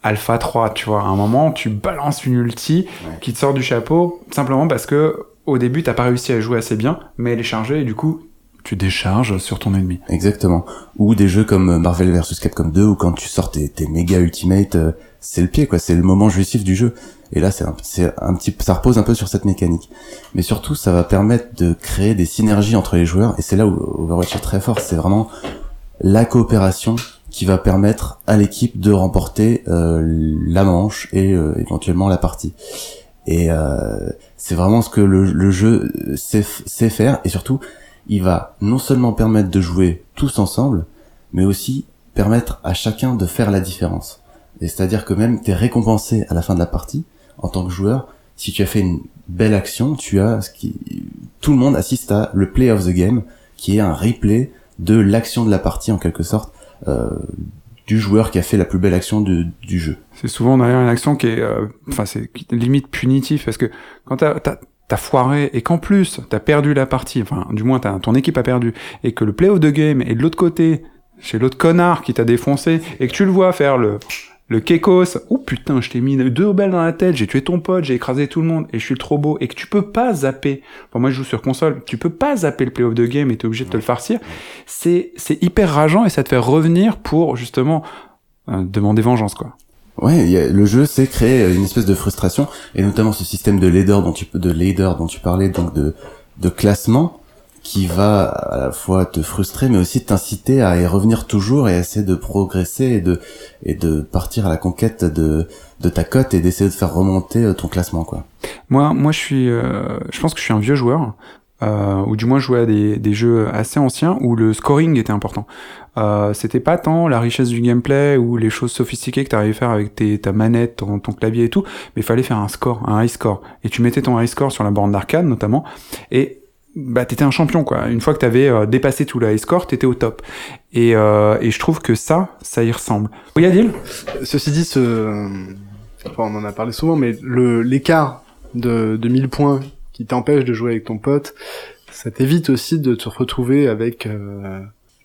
Alpha 3, tu vois. À un moment, tu balances une ulti qui te sort du chapeau, simplement parce que au début, t'as pas réussi à jouer assez bien, mais elle est chargée et du coup, tu décharges sur ton ennemi. Exactement. Ou des jeux comme Marvel vs Capcom 2 où quand tu sors tes, méga ultimate, euh, c'est le pied quoi, c'est le moment jouissif du jeu. Et là, c'est un, petit, ça repose un peu sur cette mécanique. Mais surtout, ça va permettre de créer des synergies entre les joueurs. Et c'est là où Overwatch est très fort. C'est vraiment la coopération qui va permettre à l'équipe de remporter euh, la manche et euh, éventuellement la partie. Et euh, c'est vraiment ce que le, jeu sait faire. Et surtout, il va non seulement permettre de jouer tous ensemble, mais aussi permettre à chacun de faire la différence. Et c'est-à-dire que même t'es récompensé à la fin de la partie en tant que joueur. Si tu as fait une belle action, tu as ce qui tout le monde assiste à le play of the game, qui est un replay de l'action de la partie en quelque sorte euh, du joueur qui a fait la plus belle action du jeu. C'est souvent derrière une action qui est, euh, enfin, c'est limite punitif parce que quand t'as, t'as, t'as foiré et qu'en plus t'as perdu la partie, enfin, du moins ton équipe a perdu et que le play of the game est de l'autre côté, chez l'autre connard qui t'a défoncé et que tu le vois faire le, le kekos, oh putain, je t'ai mis deux balles dans la tête, j'ai tué ton pote, j'ai écrasé tout le monde et je suis trop beau et que tu peux pas zapper. Enfin, moi je joue sur console, tu peux pas zapper le play of the game et t'es obligé de te le farcir. C'est, c'est hyper rageant et ça te fait revenir pour justement euh, demander vengeance quoi. Ouais, le jeu c'est créer une espèce de frustration et notamment ce système de leader dont tu de leader dont tu parlais donc de classement qui va à la fois te frustrer mais aussi t'inciter à y revenir toujours et essayer de progresser et de et de partir à la conquête de de ta cote et d'essayer de faire remonter euh, ton classement quoi. Moi, moi, je suis, euh, je pense que je suis un vieux joueur, euh, ou du moins jouais à des, des jeux assez anciens où le scoring était important. Euh, c'était pas tant la richesse du gameplay ou les choses sophistiquées que tu arrivais à faire avec tes, ta manette, ton, ton clavier et tout, mais il fallait faire un score, un high score. Et tu mettais ton high score sur la borne d'arcade notamment, et bah t'étais un champion quoi. Une fois que t'avais euh, dépassé tout le high score, t'étais au top. Et, euh, et je trouve que ça, ça y ressemble. Oui, Adil? Ceci dit, ce... enfin, on en a parlé souvent, mais l'écart de, de 1000 points qui t'empêche de jouer avec ton pote, ça t'évite aussi de te retrouver avec euh,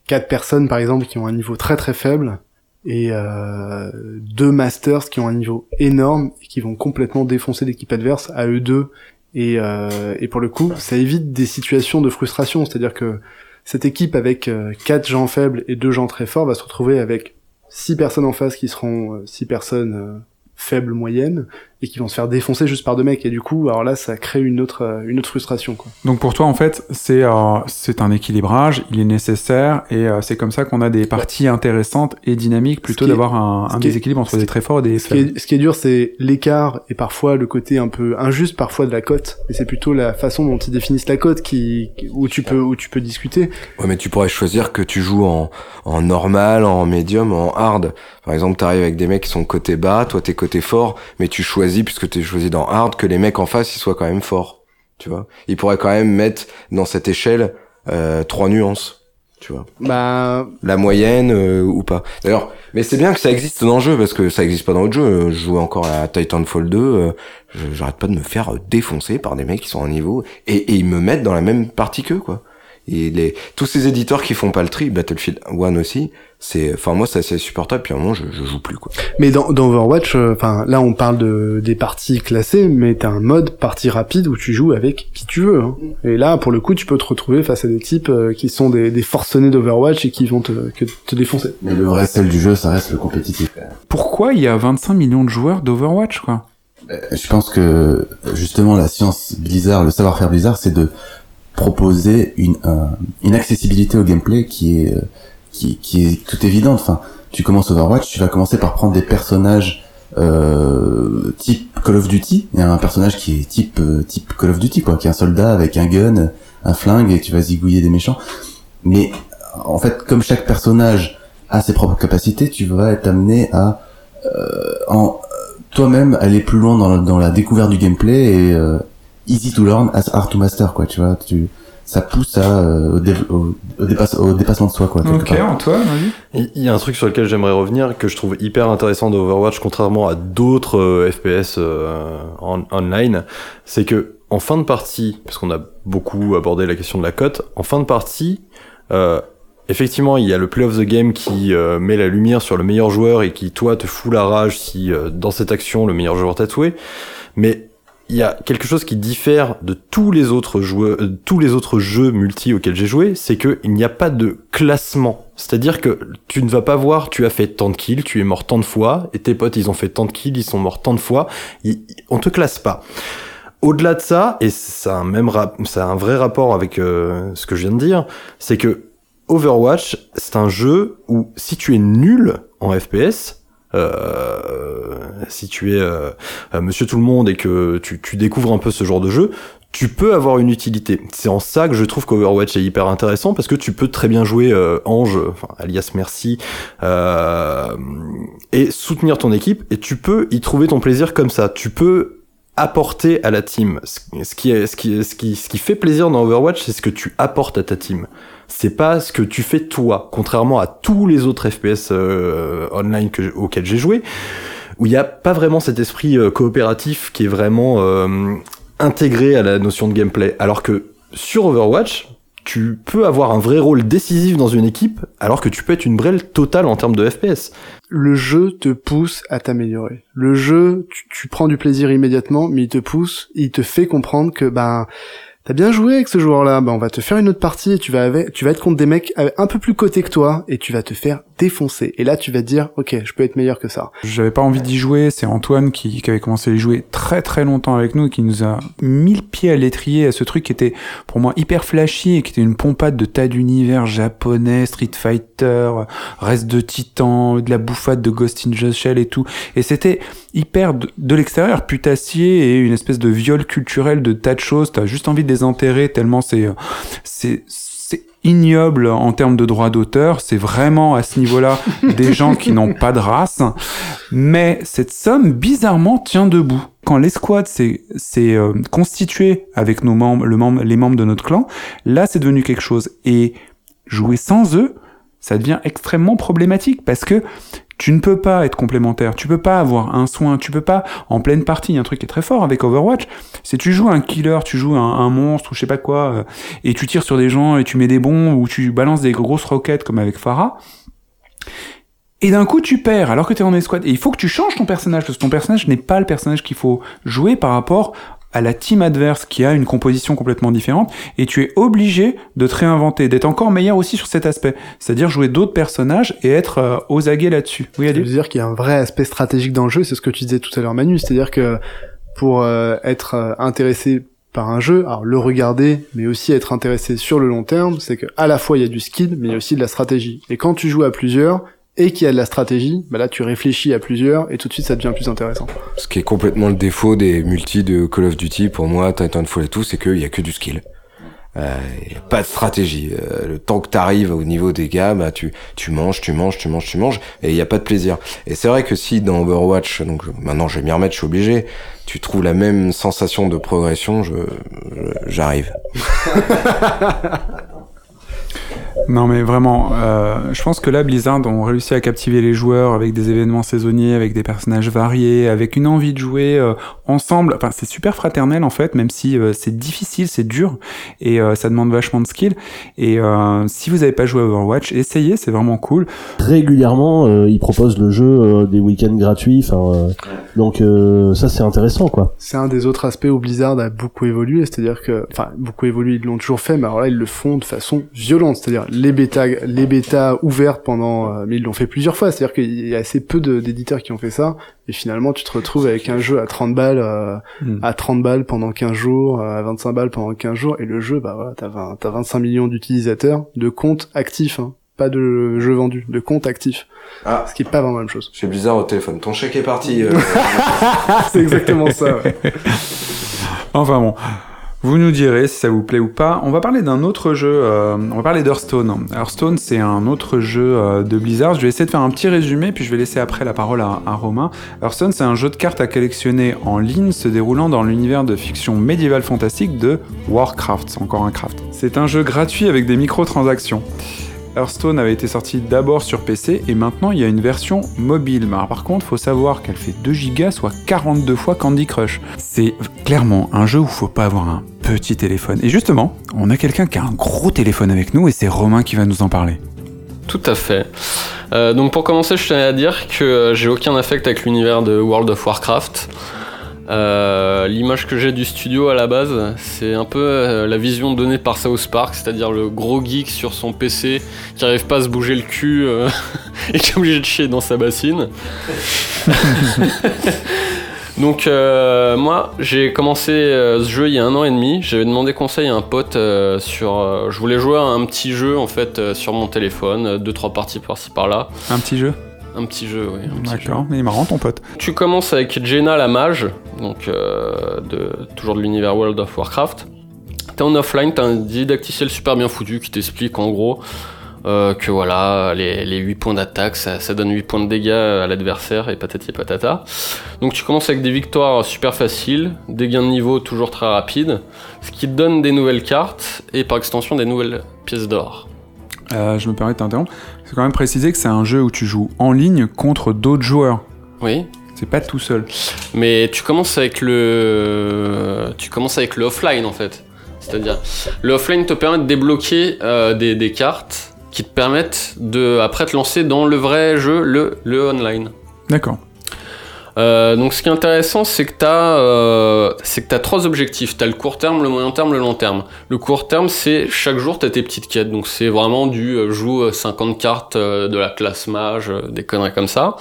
quatre personnes, par exemple, qui ont un niveau très très faible et euh, deux masters qui ont un niveau énorme et qui vont complètement défoncer l'équipe adverse à eux deux. Et, euh, pour le coup, ça évite des situations de frustration, c'est-à-dire que cette équipe avec euh, quatre gens faibles et deux gens très forts va se retrouver avec six personnes en face qui seront six personnes faibles moyennes et qui vont se faire défoncer juste par deux mecs et du coup alors là ça crée une autre euh, une autre frustration quoi. Donc pour toi, en fait, c'est euh, c'est un équilibrage, il est nécessaire, et euh, c'est comme ça qu'on a des parties intéressantes et dynamiques, plutôt d'avoir un, déséquilibre entre des très forts et des Ce qui, faibles. est, ce qui est dur c'est l'écart et parfois le côté un peu injuste parfois de la cote et c'est plutôt la façon dont ils définissent la cote qui où tu peux où tu peux discuter. Ouais, mais tu pourrais choisir que tu joues en, en normal, en médium, en hard. Par exemple, t'arrives avec des mecs qui sont côté bas, toi t'es côté fort, mais tu choisis, puisque t'es choisi dans hard, que les mecs en face, ils soient quand même forts. Tu vois Ils pourraient quand même mettre dans cette échelle euh, trois nuances. Tu vois Bah La moyenne euh, ou pas. D'ailleurs, mais c'est bien que ça existe dans le jeu, parce que ça existe pas dans le jeu. Euh, Je jouais encore à Titanfall 2, euh, je- j'arrête pas de me faire euh, défoncer par des mecs qui sont en niveau, et, et ils me mettent dans la même partie qu'eux, quoi. Et les, tous ces éditeurs qui font pas le tri, Battlefield 1 aussi, c'est, enfin moi c'est assez supportable, puis à un moment je, je joue plus, quoi. Mais dans, dans Overwatch, euh, enfin là on parle de des parties classées, mais t'as un mode partie rapide où tu joues avec qui tu veux. hein. Et là, pour le coup, tu peux te retrouver face à des types euh, qui sont des, des forcenés d'Overwatch et qui vont te, que- te défoncer. Mais le vrai sel du jeu ça reste le compétitif. Pourquoi il y a 25 millions de joueurs d'Overwatch, quoi? Euh, Je pense que justement la science Blizzard, le savoir-faire Blizzard, c'est de proposer une, un- une accessibilité au gameplay qui est euh, qui, qui est tout évidente. Enfin, tu commences Overwatch, tu vas commencer par prendre des personnages euh, type Call of Duty. Il y a un personnage qui est type euh, type Call of Duty quoi, qui est un soldat avec un gun, un flingue et tu vas zigouiller des méchants. Mais en fait, comme chaque personnage a ses propres capacités, tu vas être amené à euh, en toi-même aller plus loin dans la, dans la découverte du gameplay et euh, easy to learn as hard to master quoi tu vois tu ça pousse à euh, au, dé- au, au dépasse- au dépassement de soi quoi Ok, part. Antoine, vas-y. Il y a un truc sur lequel j'aimerais revenir que je trouve hyper intéressant d'Overwatch, contrairement à d'autres euh, FPS euh, en- online, c'est que en fin de partie, parce qu'on a beaucoup abordé la question de la cote, en fin de partie, euh, effectivement, il y a le play of the game qui euh, met la lumière sur le meilleur joueur et qui, toi, te fout la rage si euh, dans cette action le meilleur joueur t'a tué. Mais il y a quelque chose qui diffère de tous les autres joueurs, euh, tous les autres jeux multi auxquels j'ai joué, c'est que il n'y a pas de classement. C'est-à-dire que tu ne vas pas voir, tu as fait tant de kills, tu es mort tant de fois, et tes potes ils ont fait tant de kills, ils sont morts tant de fois. Ils- on te classe pas. Au-delà de ça, et ça a un même ça a un vrai rapport avec euh, ce que je viens de dire, c'est que Overwatch, c'est un jeu où si tu es nul en FPS, si tu es euh, euh, Monsieur Tout le Monde et que tu, tu découvres un peu ce genre de jeu, tu peux avoir une utilité. C'est en ça que je trouve qu'Overwatch est hyper intéressant parce que tu peux très bien jouer euh, Ange, enfin, alias Merci, euh, et soutenir ton équipe et tu peux y trouver ton plaisir comme ça. Tu peux apporter à la team. Ce qui, ce qui, ce qui, ce qui fait plaisir dans Overwatch, c'est ce que tu apportes à ta team. C'est pas ce que tu fais toi, contrairement à tous les autres FPS euh, online que, auxquels j'ai joué, où il n'y a pas vraiment cet esprit euh, coopératif qui est vraiment euh, intégré à la notion de gameplay. Alors que sur Overwatch, tu peux avoir un vrai rôle décisif dans une équipe, alors que tu peux être une brêle totale en termes de FPS. le jeu te pousse à t'améliorer. Le jeu, tu, tu prends du plaisir immédiatement, mais il te pousse, il te fait comprendre que ben t'as bien joué avec ce joueur-là, ben on va te faire une autre partie et tu vas être contre des mecs un peu plus cotés que toi et tu vas te faire défoncer. Et là tu vas te dire ok, je peux être meilleur que ça. J'avais pas envie d'y jouer, c'est Antoine qui, qui avait commencé à y jouer très très longtemps avec nous et qui nous a mis le pied à l'étrier à ce truc qui était pour moi hyper flashy et qui était une pompade de tas d'univers japonais, Street Fighter, reste de Titan, de la bouffade de Ghost in the Shell et tout. Et c'était hyper de, de l'extérieur putassier et une espèce de viol culturel de tas de choses. T'as juste envie de les enterrer tellement c'est euh, c'est c'est ignoble en termes de droits d'auteur. C'est vraiment à ce niveau-là [LAUGHS] des gens qui n'ont pas de race. Mais cette somme, bizarrement, tient debout. Quand l'escouade s'est s'est, euh, constituée avec nos membres, le membre, les membres de notre clan, là, c'est devenu quelque chose. Et jouer sans eux, ça devient extrêmement problématique parce que tu ne peux pas être complémentaire, tu peux pas avoir un soin, tu peux pas en pleine partie. Il y a un truc qui est très fort avec Overwatch, c'est tu joues un killer, tu joues un, monstre ou je sais pas quoi, euh, et tu tires sur des gens et tu mets des bombes ou tu balances des grosses roquettes comme avec Farah. Et d'un coup, tu perds alors que tu es en escouade. Et il faut que tu changes ton personnage parce que ton personnage n'est pas le personnage qu'il faut jouer par rapport à la team adverse qui a une composition complètement différente et tu es obligé de te réinventer, d'être encore meilleur aussi sur cet aspect, c'est-à-dire jouer d'autres personnages et être euh, aux aguets là-dessus. Oui, Ça veut dire qu'il y a un vrai aspect stratégique dans le jeu, c'est ce que tu disais tout à l'heure Manu, c'est-à-dire que pour euh, être euh, intéressé par un jeu, alors le regarder, mais aussi être intéressé sur le long terme, c'est que à la fois il y a du skill, mais il y a aussi de la stratégie. Et quand tu joues à plusieurs et qu'il y a de la stratégie, bah là tu réfléchis à plusieurs et tout de suite ça devient plus intéressant. Ce qui est complètement le défaut des multis de Call of Duty pour moi, Titanfall et tout, c'est qu'il y a que du skill. Euh, y a pas de stratégie. Euh, le temps que t'arrives au niveau des gars, bah tu tu manges, tu manges, tu manges, tu manges, et il y a pas de plaisir. Et c'est vrai que si dans Overwatch, donc maintenant je vais m'y remettre, je suis obligé, tu trouves la même sensation de progression, je je- j'arrive. [LAUGHS] Non mais vraiment, euh, je pense que là Blizzard ont réussi à captiver les joueurs avec des événements saisonniers, avec des personnages variés, avec une envie de jouer euh, ensemble. Enfin c'est super fraternel en fait, même si euh, c'est difficile, c'est dur et euh, ça demande vachement de skill. Et euh, si vous n'avez pas joué à Overwatch, essayez, c'est vraiment cool. Régulièrement, euh, ils proposent le jeu euh, des week-ends gratuits. Enfin, euh, donc euh, ça c'est intéressant quoi. C'est un des autres aspects où Blizzard a beaucoup évolué, c'est-à-dire que, enfin, beaucoup évolué, ils l'ont toujours fait, mais alors là, ils le font de façon violente, c'est-à-dire les bêtas, les bêtas ouvertes pendant, euh, mais ils l'ont fait plusieurs fois, c'est-à-dire qu'il y a assez peu de- d'éditeurs qui ont fait ça, et finalement, tu te retrouves avec un jeu à 30 balles, euh, Hmm. à 30 balles pendant 15 jours, euh, à 25 balles pendant 15 jours, et le jeu, bah voilà, t'as 20 t'as 25 millions d'utilisateurs, de comptes actifs, hein, pas de jeux vendus, de comptes actifs. Ah. Ce qui est pas vraiment la même chose. Chez Blizzard au téléphone, ton chèque est parti. euh. [LAUGHS] C'est exactement ça, ouais. Enfin bon. Vous nous direz si ça vous plaît ou pas. On va parler d'un autre jeu. euh, on va parler d'Hearthstone. Hearthstone, c'est un autre jeu euh, de Blizzard. Je vais essayer de faire un petit résumé, puis je vais laisser après la parole à, Romain. Hearthstone, c'est un jeu de cartes à collectionner en ligne, se déroulant dans l'univers de fiction médiévale fantastique de Warcraft. C'est encore un craft. C'est un jeu gratuit avec des microtransactions. Hearthstone avait été sorti d'abord sur PC et maintenant il y a une version mobile. Par contre, faut savoir qu'elle fait 2 gigas, soit 42 fois Candy Crush. C'est clairement un jeu où faut pas avoir un petit téléphone. Et justement, on a quelqu'un qui a un gros téléphone avec nous et c'est Romain qui va nous en parler. Tout à fait. Euh, donc pour commencer, je tenais à dire que euh, j'ai aucun affect avec l'univers de World of Warcraft. Euh, L'image que j'ai du studio à la base, c'est un peu euh, la vision donnée par South Park, c'est-à-dire le gros geek sur son PC qui arrive pas à se bouger le cul euh, [LAUGHS] et qui est obligé de chier dans sa bassine. [LAUGHS] Donc euh, moi j'ai commencé euh, ce jeu il y a un an et demi. J'avais demandé conseil à un pote euh, sur. euh, je voulais jouer à un petit jeu en fait euh, sur mon téléphone, euh, deux trois parties par-ci par-là. Un petit jeu? Un petit jeu, oui. D'accord, il est marrant ton pote. Tu commences avec Jaina la mage, donc euh, de, toujours de l'univers World of Warcraft. T'es en offline, t'as un didacticiel super bien foutu qui t'explique en gros euh, que voilà, les, les 8 points d'attaque, ça, ça donne 8 points de dégâts à l'adversaire et patati et patata. Donc tu commences avec des victoires super faciles, des gains de niveau toujours très rapides, ce qui te donne des nouvelles cartes et par extension des nouvelles pièces d'or. Euh, je me permets de t'interrompre. C'est quand même préciser que c'est un jeu où tu joues en ligne contre d'autres joueurs. Oui, C'est pas tout seul. Mais tu commences avec le, tu commences avec le offline en fait. C'est-à-dire, le offline te permet de débloquer euh, des, des cartes qui te permettent de après te lancer dans le vrai jeu, le, le online. D'accord. Euh, donc ce qui est intéressant, c'est que tu as, t'as trois objectifs. Tu le court terme, le moyen terme, le long terme. Le court terme, c'est chaque jour tu as tes petites quêtes. Donc c'est vraiment du euh, joue euh, 50 cartes euh, de la classe mage, euh, des conneries comme ça.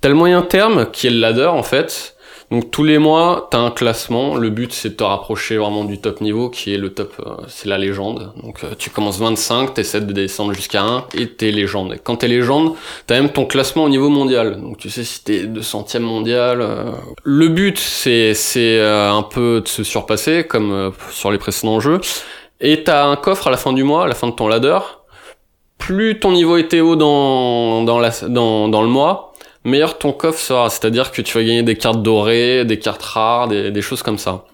T'as le moyen terme qui est le ladder en fait. Donc tous les mois, t'as un classement. Le but c'est de te rapprocher vraiment du top niveau qui est le top, euh, c'est la légende. Donc euh, tu commences 25, t'essaies de descendre jusqu'à 1 et t'es légende. Et quand t'es légende, t'as même ton classement au niveau mondial. Donc tu sais si t'es 200ème mondial. euh. Le but c'est c'est un peu de se surpasser comme sur les précédents jeux. Et t'as un coffre à la fin du mois, à la fin de ton ladder. Plus ton niveau était haut dans le mois, meilleur ton coffre sera. C'est-à-dire que tu vas gagner des cartes dorées, des cartes rares, des, des choses comme ça.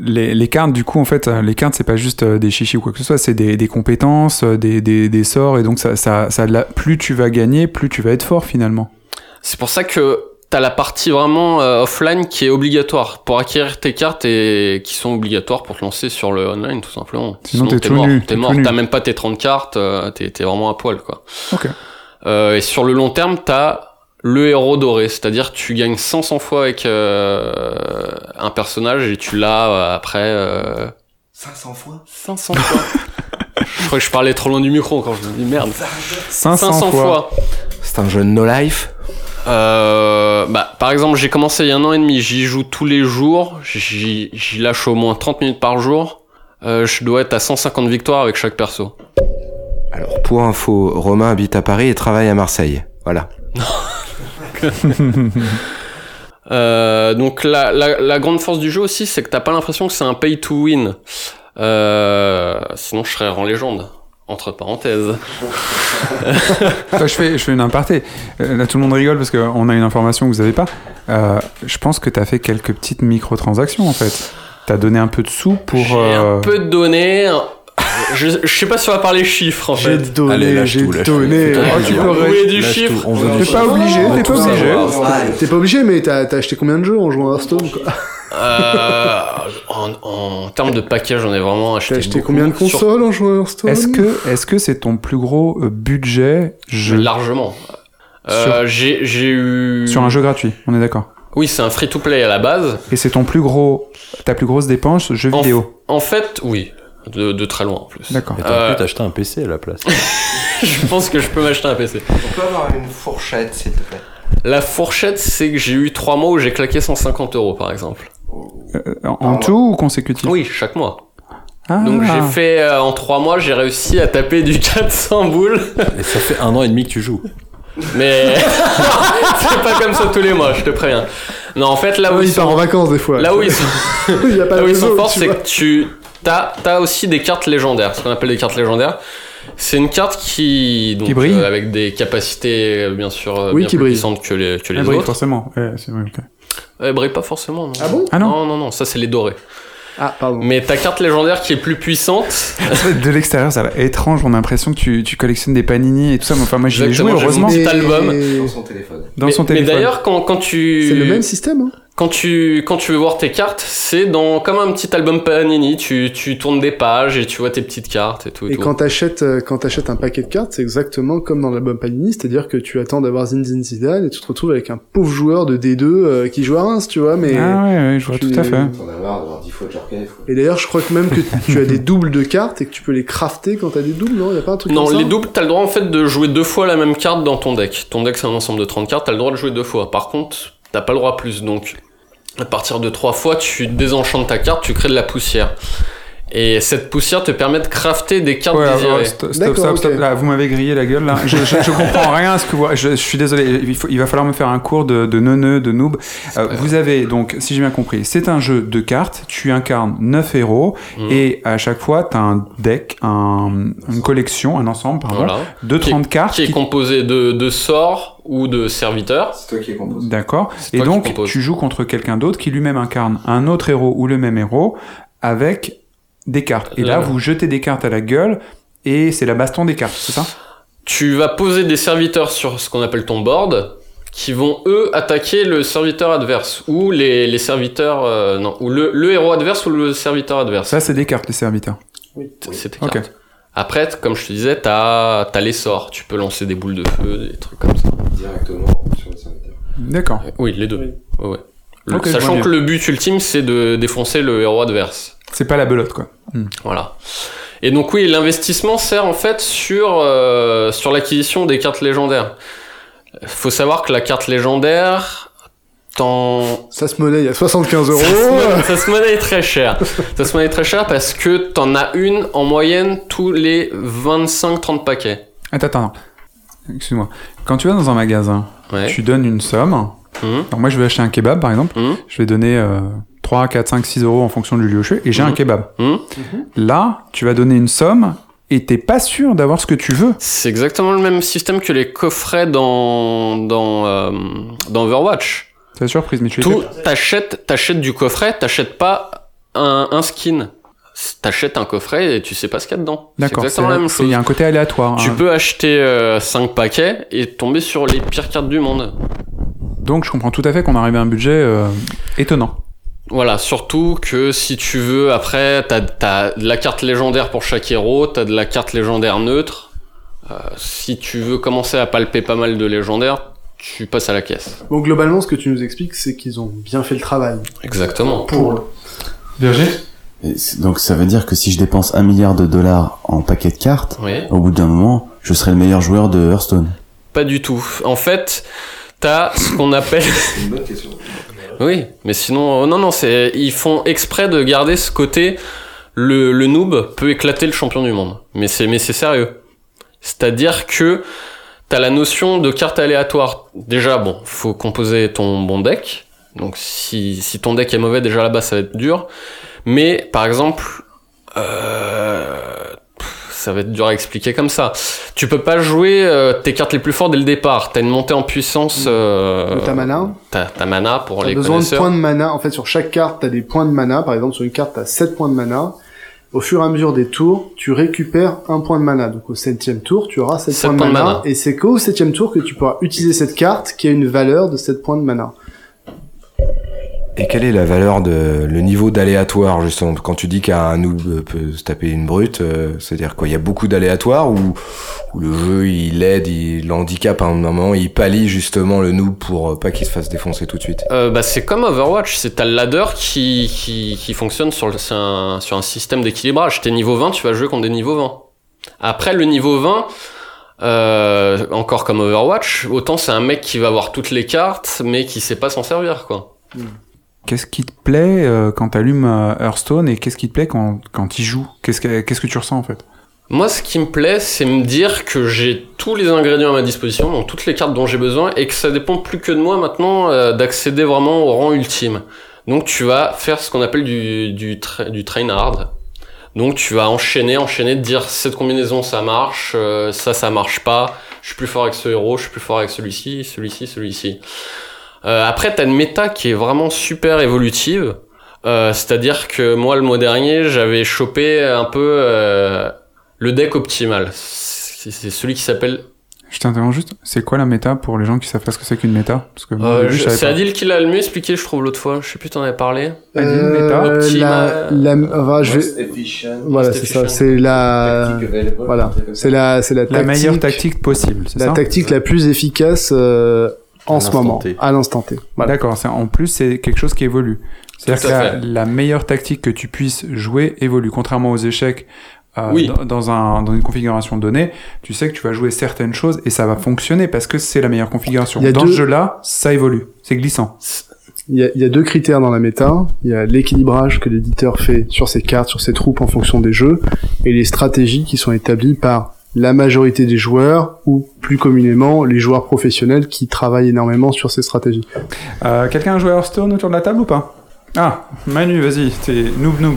Les, les cartes, du coup, en fait, euh, les cartes, c'est pas juste euh, des chichis ou quoi que ce soit, c'est des, des compétences, euh, des, des, des sorts, et donc ça, ça, ça, la- plus tu vas gagner, plus tu vas être fort finalement. C'est pour ça que t'as la partie vraiment euh, offline qui est obligatoire pour acquérir tes cartes et qui sont obligatoires pour te lancer sur le online tout simplement. Sinon, t'es t'es mort. T'es mort. T'as même pas tes 30 cartes. euh, t'es vraiment à poil quoi. Ok. Euh, et sur le long terme, t'as le héros doré, c'est-à-dire tu gagnes 500 fois avec euh, un personnage et tu l'as euh, après euh, 500 fois 500 fois. [LAUGHS] je crois que je parlais trop loin du micro quand je me dis merde. 500, fois. C'est un jeu no life. Euh, bah, par exemple, j'ai commencé il y a un an et demi, j'y joue tous les jours, j'y j'y lâche au moins 30 minutes par jour. Euh, je dois être à 150 victoires avec chaque perso. Alors, pour info, Romain habite à Paris et travaille à Marseille. Voilà. [LAUGHS] Euh, donc la, la, la grande force du jeu aussi, c'est que t'as pas l'impression que c'est un pay to win. Euh, sinon, je serais en légende. Entre parenthèses. [LAUGHS] Attends, je, fais, je fais une aparté. Euh, là, tout le monde rigole parce qu'on a une information que vous avez pas. Euh, je pense que t'as fait quelques petites microtransactions en fait. T'as donné un peu de sous pour. J'ai euh, un peu de données. Je, je sais pas si on va parler chiffres en fait. J'ai donné, j'ai lâche donné. tout. Oh, tu du chiffre T'es pas obligé, t'es pas obligé. T'es pas obligé, mais t'as acheté combien de jeux en jouant à Hearthstone quoi Euh, en, en termes de package, j'en ai vraiment acheté. T'as acheté beaucoup. combien de Sur- consoles en jouant à Hearthstone Est-ce que est-ce que c'est ton plus gros euh, budget jeu? Largement. Euh, j'ai j'ai eu. sur un jeu gratuit On est d'accord. Oui, c'est un free-to-play à la base. Et c'est ton plus gros, ta plus grosse dépense jeu En- vidéo. En fait, oui. De, de très loin en plus. D'accord. Euh, pu t'acheter un PC à la place. [LAUGHS] Je pense que je peux m'acheter un PC. On peut avoir une fourchette, s'il te plaît. La fourchette, c'est que j'ai eu trois mois où j'ai claqué 150 euros par exemple. Euh, en en tout ou consécutif? Oui, chaque mois. Ah. Donc j'ai fait euh, en trois mois, j'ai réussi à taper du [LAUGHS] 400 boules. Et ça fait un an et demi que tu joues. Mais [LAUGHS] c'est pas comme ça tous les mois, je te préviens. Non, en fait, là où Ah, ils il part en sont, vacances des fois. là où ils sont, il y a pas là où ils sont forts, c'est que tu t'as as aussi des cartes légendaires, ce qu'on appelle des cartes légendaires. C'est une carte qui donc Qui brille euh, avec des capacités euh, bien sûr euh, Oui, bien qui plus brille. puissantes que les que les Ah, oui, autres. forcément. Ouais, c'est vrai, ok. Elle brille pas forcément. Non. Ah bon? Ah non Non non non, ça c'est les dorés. Ah, pardon. Mais ta carte légendaire qui est plus puissante, [LAUGHS] De l'extérieur, ça va être étrange. On a l'impression que tu, tu collectionnes des panini et tout ça. Mais enfin, moi, j'y ai joué, Exactement, j'ai heureusement. mon petit album. Dans son téléphone. Dans mais, son mais téléphone. d'ailleurs quand quand tu C'est le même système, hein quand tu, quand tu veux voir tes cartes, c'est dans comme un petit album Panini. Tu, tu tournes des pages et tu vois tes petites cartes et tout. Et tout. quand t'achètes euh, quand t'achètes un paquet de cartes, c'est exactement comme dans l'album Panini, c'est-à-dire que tu attends d'avoir Zinzin Zidane et tu te retrouves avec un pauvre joueur de D2 euh, qui joue à Reims, tu vois. Mais Ah ouais, ouais, je vois tu- tout à fait. T'en as marre d'avoir 10 fois Djorkaeff, quoi. et d'ailleurs, je crois que même que tu as des doubles de cartes et que tu peux les crafter quand t'as des doubles, non? Y a pas un truc Non, comme ça? les doubles, t'as le droit en fait de jouer deux fois la même carte dans ton deck. Ton deck c'est un ensemble de 30 cartes, t'as le droit de jouer deux fois. Par contre, t'as pas le droit plus. Donc, à partir de trois fois, tu désenchantes ta carte, tu crées de la poussière. Et cette poussière te permet de crafter des cartes Ouais, désirées. stop, stop, stop. Là, vous m'avez grillé la gueule là. Je, je, je comprends rien à ce que vous. Je, je suis désolé. Il, faut, il va falloir me faire un cours de, de neuneu, de noob. Euh, vous avez donc, si j'ai bien compris, c'est un jeu de cartes. Tu incarnes 9 héros Mhm. et à chaque fois, tu as un deck, un, une collection, un ensemble, pardon, Voilà. de Qui est- 30 cartes. Qui est qui- composé de, de sorts ou de serviteurs. C'est toi qui es composé. D'accord. Et donc, tu joues contre quelqu'un d'autre qui lui-même incarne un autre héros ou le même héros avec des cartes. Et là, Là. vous jetez des cartes à la gueule et c'est la baston des cartes, c'est ça? Tu vas poser des serviteurs sur ce qu'on appelle ton board qui vont eux attaquer le serviteur adverse ou les, les serviteurs euh, non ou le, le héros adverse ou le serviteur adverse. Ça, c'est des cartes, les serviteurs. C'est tes Ok. cartes. Après, comme je te disais, t'as as les sorts. Tu peux lancer des boules de feu, des trucs comme ça. Directement sur le serviteur. D'accord. Oui, les deux. Ouais. Le- je sachant que le but ultime, c'est de défoncer le héros adverse. C'est pas la belote, quoi. Hmm. Voilà. Et donc oui, l'investissement sert en fait sur, euh, sur l'acquisition des cartes légendaires. Faut savoir que la carte légendaire, t'en... Ça se monnaie, a 75 euros. Ça se, monnaie, ça se monnaie très cher. Ça se monnaie très cher parce que t'en as une en moyenne tous les 25-30 paquets. Attends, attends. Excuse-moi. Quand tu vas dans un magasin, Ouais. tu donnes une somme. Mhm. Alors moi, je vais acheter un kebab, par exemple. Mhm. Je vais donner euh, 3, 4, 5, 6 euros en fonction du lieu où je suis, et j'ai un Mhm. kebab. Mhm. Là, tu vas donner une somme, et t'es pas sûr d'avoir ce que tu veux. C'est exactement le même système que les coffrets dans, dans, euh, dans Overwatch. C'est la surprise, mais tu Tout, t'achètes, t'achètes du coffret, t'achètes pas un, un skin. T'achètes un coffret et tu sais pas ce qu'il y a dedans. C'est D'accord. exactement la même c'est- chose. Il y a un côté aléatoire. Tu hein. peux acheter 5 paquets et tomber sur les pires cartes du monde. Donc, je comprends tout à fait qu'on arrive à un budget euh, étonnant. Voilà, surtout que si tu veux, après, t'as as de la carte légendaire pour chaque héros, t'as de la carte légendaire neutre. Euh, si tu veux commencer à palper pas mal de légendaires, tu passes à la caisse. Bon, globalement, ce que tu nous expliques, c'est qu'ils ont bien fait le travail. Exactement. Pour c'est- donc ça veut dire que si je dépense un milliard de dollars en paquet de cartes, Oui. au bout d'un moment, je serai le meilleur joueur de Hearthstone. Pas du tout. En fait, t'as ce qu'on appelle. C'est une bonne question. [LAUGHS] Oui, mais sinon, euh, non, non, c'est ils font exprès de garder ce côté. Le, le noob peut éclater le champion du monde, mais c'est mais c'est sérieux. C'est-à-dire que t'as la notion de carte aléatoire. Déjà, bon, faut composer ton bon deck. Donc si si ton deck est mauvais, déjà là-bas ça va être dur. Mais par exemple, euh, ça va être dur à expliquer comme ça. Tu peux pas jouer euh, tes cartes les plus fortes dès le départ. T'as une montée en puissance. Euh, de ta mana. T'as ta mana pour T'as les besoin de points de mana. En fait, sur chaque carte, t'as des points de mana. Par exemple, sur une carte, t'as 7 points de mana. Au fur et à mesure des tours, tu récupères un point de mana. Donc au septième tour, tu auras 7 Sept points de points de mana. mana. Et c'est qu'au septième tour que tu pourras utiliser cette carte qui a une valeur de 7 points de mana. Et quelle est la valeur de le niveau d'aléatoire justement? Quand tu dis qu'un noob euh, peut se taper une brute, euh, c'est-à-dire quoi? Il y a beaucoup d'aléatoire ou, ou le jeu il aide, il l'handicape à un moment, il pallie justement le noob pour euh, pas qu'il se fasse défoncer tout de suite? Euh, bah, c'est comme Overwatch, c'est t'as le ladder qui, qui, qui fonctionne sur, le, c'est un, sur un système d'équilibrage. T'es niveau 20, tu vas jouer contre des niveaux 20. Après, le niveau 20, euh, encore comme Overwatch, autant c'est un mec qui va avoir toutes les cartes, mais qui sait pas s'en servir, quoi. Qu'est-ce qui te plaît euh, quand t'allumes euh, Hearthstone et qu'est-ce qui te plaît quand, quand tu joues qu'est-ce que, qu'est-ce que tu ressens en fait? Moi, ce qui me plaît, c'est me dire que j'ai tous les ingrédients à ma disposition, donc toutes les cartes dont j'ai besoin, et que ça dépend plus que de moi maintenant euh, d'accéder vraiment au rang ultime. Donc tu vas faire ce qu'on appelle du, du, tra- du train hard. Donc tu vas enchaîner, enchaîner, dire cette combinaison ça marche, ça ça marche pas, je suis plus fort avec ce héros, je suis plus fort avec celui-ci, celui-ci, celui-ci. Euh, après, t'as une méta qui est vraiment super évolutive. Euh, C'est-à-dire que moi, le mois dernier, j'avais chopé un peu euh, le deck optimal. C'est celui qui s'appelle Je t'interromps juste. C'est quoi la méta pour les gens qui savent pas ce que c'est qu'une méta? Parce que Euh, c'est. Adil qui l'a le mieux expliqué, je trouve, l'autre fois. Je sais plus, t'en avais parlé. Adil, Euh, méta. Optima- la, la, enfin, je vais, voilà, c'est ça, c'est la, voilà, c'est la, c'est la La tactique, meilleure tactique possible, c'est la ça? tactique la plus efficace euh, en ce moment, T. à l'instant T. Voilà. D'accord, en plus c'est quelque chose qui évolue. C'est-à-dire que la, meilleure tactique que tu puisses jouer évolue, contrairement aux échecs. euh, Oui. dans, un, dans une configuration donnée, tu sais que tu vas jouer certaines choses et ça va fonctionner parce que c'est la meilleure configuration. Dans deux- ce jeu-là, ça évolue, c'est glissant. Il y, a, il y a deux critères dans la méta. Il y a l'équilibrage que l'éditeur fait sur ses cartes, sur ses troupes en fonction des jeux, et les stratégies qui sont établies par la majorité des joueurs, ou plus communément les joueurs professionnels qui travaillent énormément sur ces stratégies. Euh, Quelqu'un a joué à Hearthstone autour de la table ou pas? Ah, Manu, vas-y, t'es noob noob.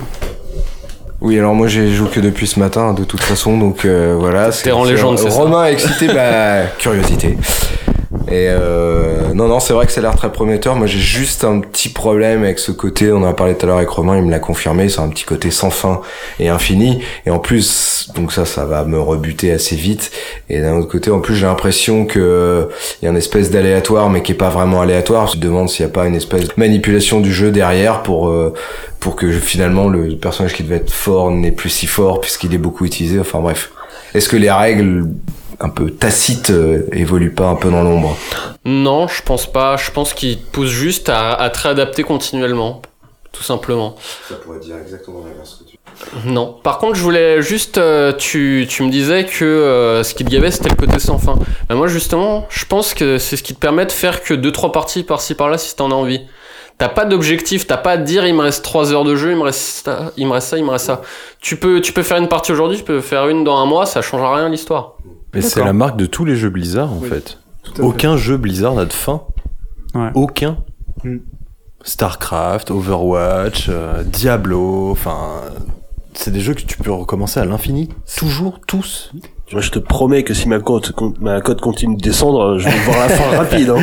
Oui, alors moi j'ai joué que depuis ce matin, de toute façon, donc euh, voilà. T'es en légende, c'est ça? Romain a excité ma curiosité. Et euh, non, non, c'est vrai que ça a l'air très prometteur. Moi j'ai juste un petit problème avec ce côté, on en a parlé tout à l'heure avec Romain, il me l'a confirmé, c'est un petit côté sans fin et infini. Et en plus, donc ça, ça va me rebuter assez vite. Et d'un autre côté, en plus, j'ai l'impression que il y a une espèce d'aléatoire, mais qui est pas vraiment aléatoire. Je me demande s'il n'y a pas une espèce de manipulation du jeu derrière pour euh, pour que finalement le personnage qui devait être fort n'est plus si fort puisqu'il est beaucoup utilisé. Enfin bref, est-ce que les règles un peu tacites euh, évoluent pas un peu dans l'ombre Non, je pense pas. Je pense qu'il te pousse juste à, à te réadapter continuellement. Tout simplement. Ça pourrait dire exactement l'inverse que tu. Non. Par contre, je voulais juste. euh, tu, tu me disais que euh, ce qui te gavait, c'était le côté sans fin. Ben moi, justement, je pense que c'est ce qui te permet de faire que 2-3 parties par-ci par-là si t'en as envie. T'as pas d'objectif, t'as pas à te dire il me reste 3 heures de jeu, il me reste ça, il me reste ça, il me reste ça. Tu peux, tu peux faire une partie aujourd'hui, tu peux faire une dans un mois, ça changera rien à l'histoire. Mais c'est la marque de tous les jeux Blizzard en Oui, fait. Aucun jeu Blizzard n'a de fin. Ouais. Aucun. Mm. Starcraft, Overwatch, euh, Diablo, enfin. C'est des jeux que tu peux recommencer à l'infini. Toujours, tous. Moi, je te promets que si ma cote, ma cote continue de descendre, je vais voir la fin [LAUGHS] rapide. Hein.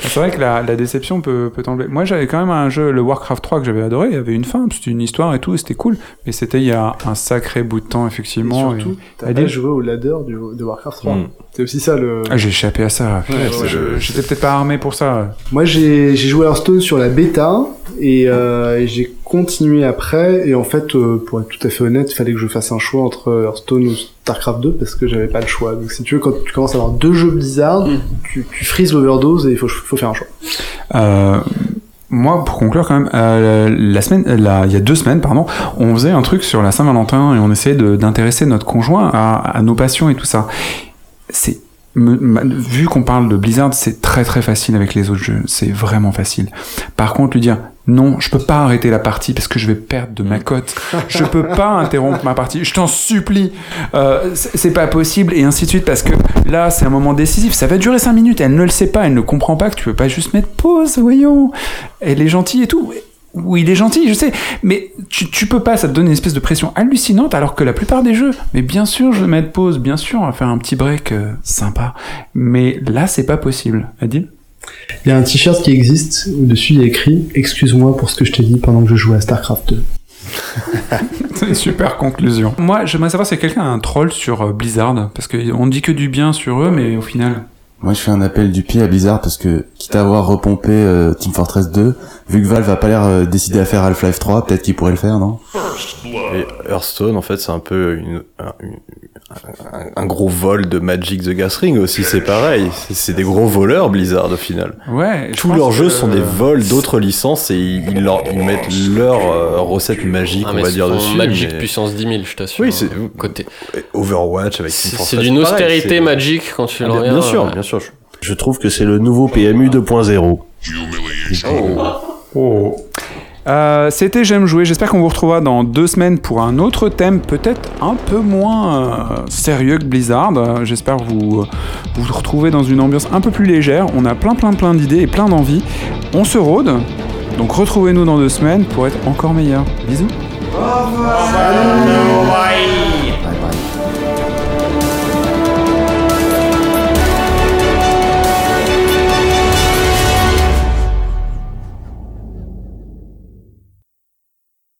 C'est vrai que la, la déception peut, peut t'enlever. Moi, j'avais quand même un jeu, le Warcraft 3, que j'avais adoré. Il y avait une fin, c'était une histoire et tout, et c'était cool. Mais c'était il y a un sacré bout de temps, Et effectivement. surtout, et- t'as Adil pas joué au ladder du, de Warcraft 3. Mm. C'est aussi ça le. Ah, j'ai échappé à ça. Ouais, J'étais peut-être pas armé pour ça. Moi, j'ai j'ai joué à Hearthstone sur la bêta et, euh, et j'ai continué après. Et en fait, euh, pour être tout à fait honnête, il fallait que je fasse un choix entre Hearthstone ou StarCraft 2 parce que j'avais pas le choix. Donc, si tu veux, quand tu commences à avoir deux jeux Blizzard, Mm. tu, tu frises l'overdose et il faut, faut faire un choix. Euh, moi, pour conclure quand même, euh, la semaine, euh, la- il y a deux semaines, pardon, on faisait un truc sur la Saint-Valentin et on essayait d'intéresser notre conjoint à, à nos passions et tout ça. C'est vu qu'on parle de Blizzard, c'est très très facile avec les autres jeux. C'est vraiment facile. Par contre, lui dire non, je peux pas arrêter la partie parce que je vais perdre de ma cote. Je peux pas [LAUGHS] interrompre ma partie. Je t'en supplie. Euh, c'est pas possible et ainsi de suite parce que là, c'est un moment décisif. Ça va durer 5 minutes. Elle ne le sait pas. Elle ne comprend pas que tu peux pas juste mettre pause. Voyons. Elle est gentille et tout. Oui, il est gentil, je sais, mais tu, tu peux pas, ça te donne une espèce de pression hallucinante alors que la plupart des jeux, mais bien sûr, je vais mettre pause, bien sûr, on va faire un petit break euh, sympa, mais là, c'est pas possible. Adil? Il y a un t-shirt qui existe où dessus il y a écrit Excuse-moi pour ce que je t'ai dit pendant que je jouais à StarCraft 2. [LAUGHS] C'est une super conclusion. Moi, j'aimerais savoir si quelqu'un a un troll sur euh, Blizzard, parce qu'on dit que du bien sur eux, mais au final. Moi, je fais un appel du pied à Blizzard parce que, quitte à avoir repompé euh, Team Fortress 2, vu que Valve a pas l'air euh, décidé à faire Half-Life 3, peut-être qu'il pourrait le faire, non? Et Hearthstone, en fait, c'est un peu une- un, une- un- un gros vol de Magic the Gathering aussi, c'est pareil. C'est- des gros voleurs, Blizzard, au final. Ouais. je Tous leurs jeux que- sont des vols d'autres licences et ils, ils leur, ils mettent leur euh, recette magique, Ah, on va dire dessus. Magic mais- puissance 10 000, je t'assure. Oui, c'est- hein, côté. Overwatch avec Team Fortress, c'est d'une austérité Magic quand tu Ah, le regardes. bien sûr, ouais. bien sûr. Je trouve que c'est le nouveau PMU 2.0. Oh. Euh, C'était J'aime jouer. J'espère qu'on vous retrouvera dans deux semaines pour un autre thème, peut-être un peu moins euh, sérieux que Blizzard. Euh, J'espère vous euh, vous retrouver dans une ambiance un peu plus légère. On a plein, plein, plein d'idées et plein d'envies. On se rôde. Donc retrouvez-nous dans deux semaines pour être encore meilleurs. Bisous.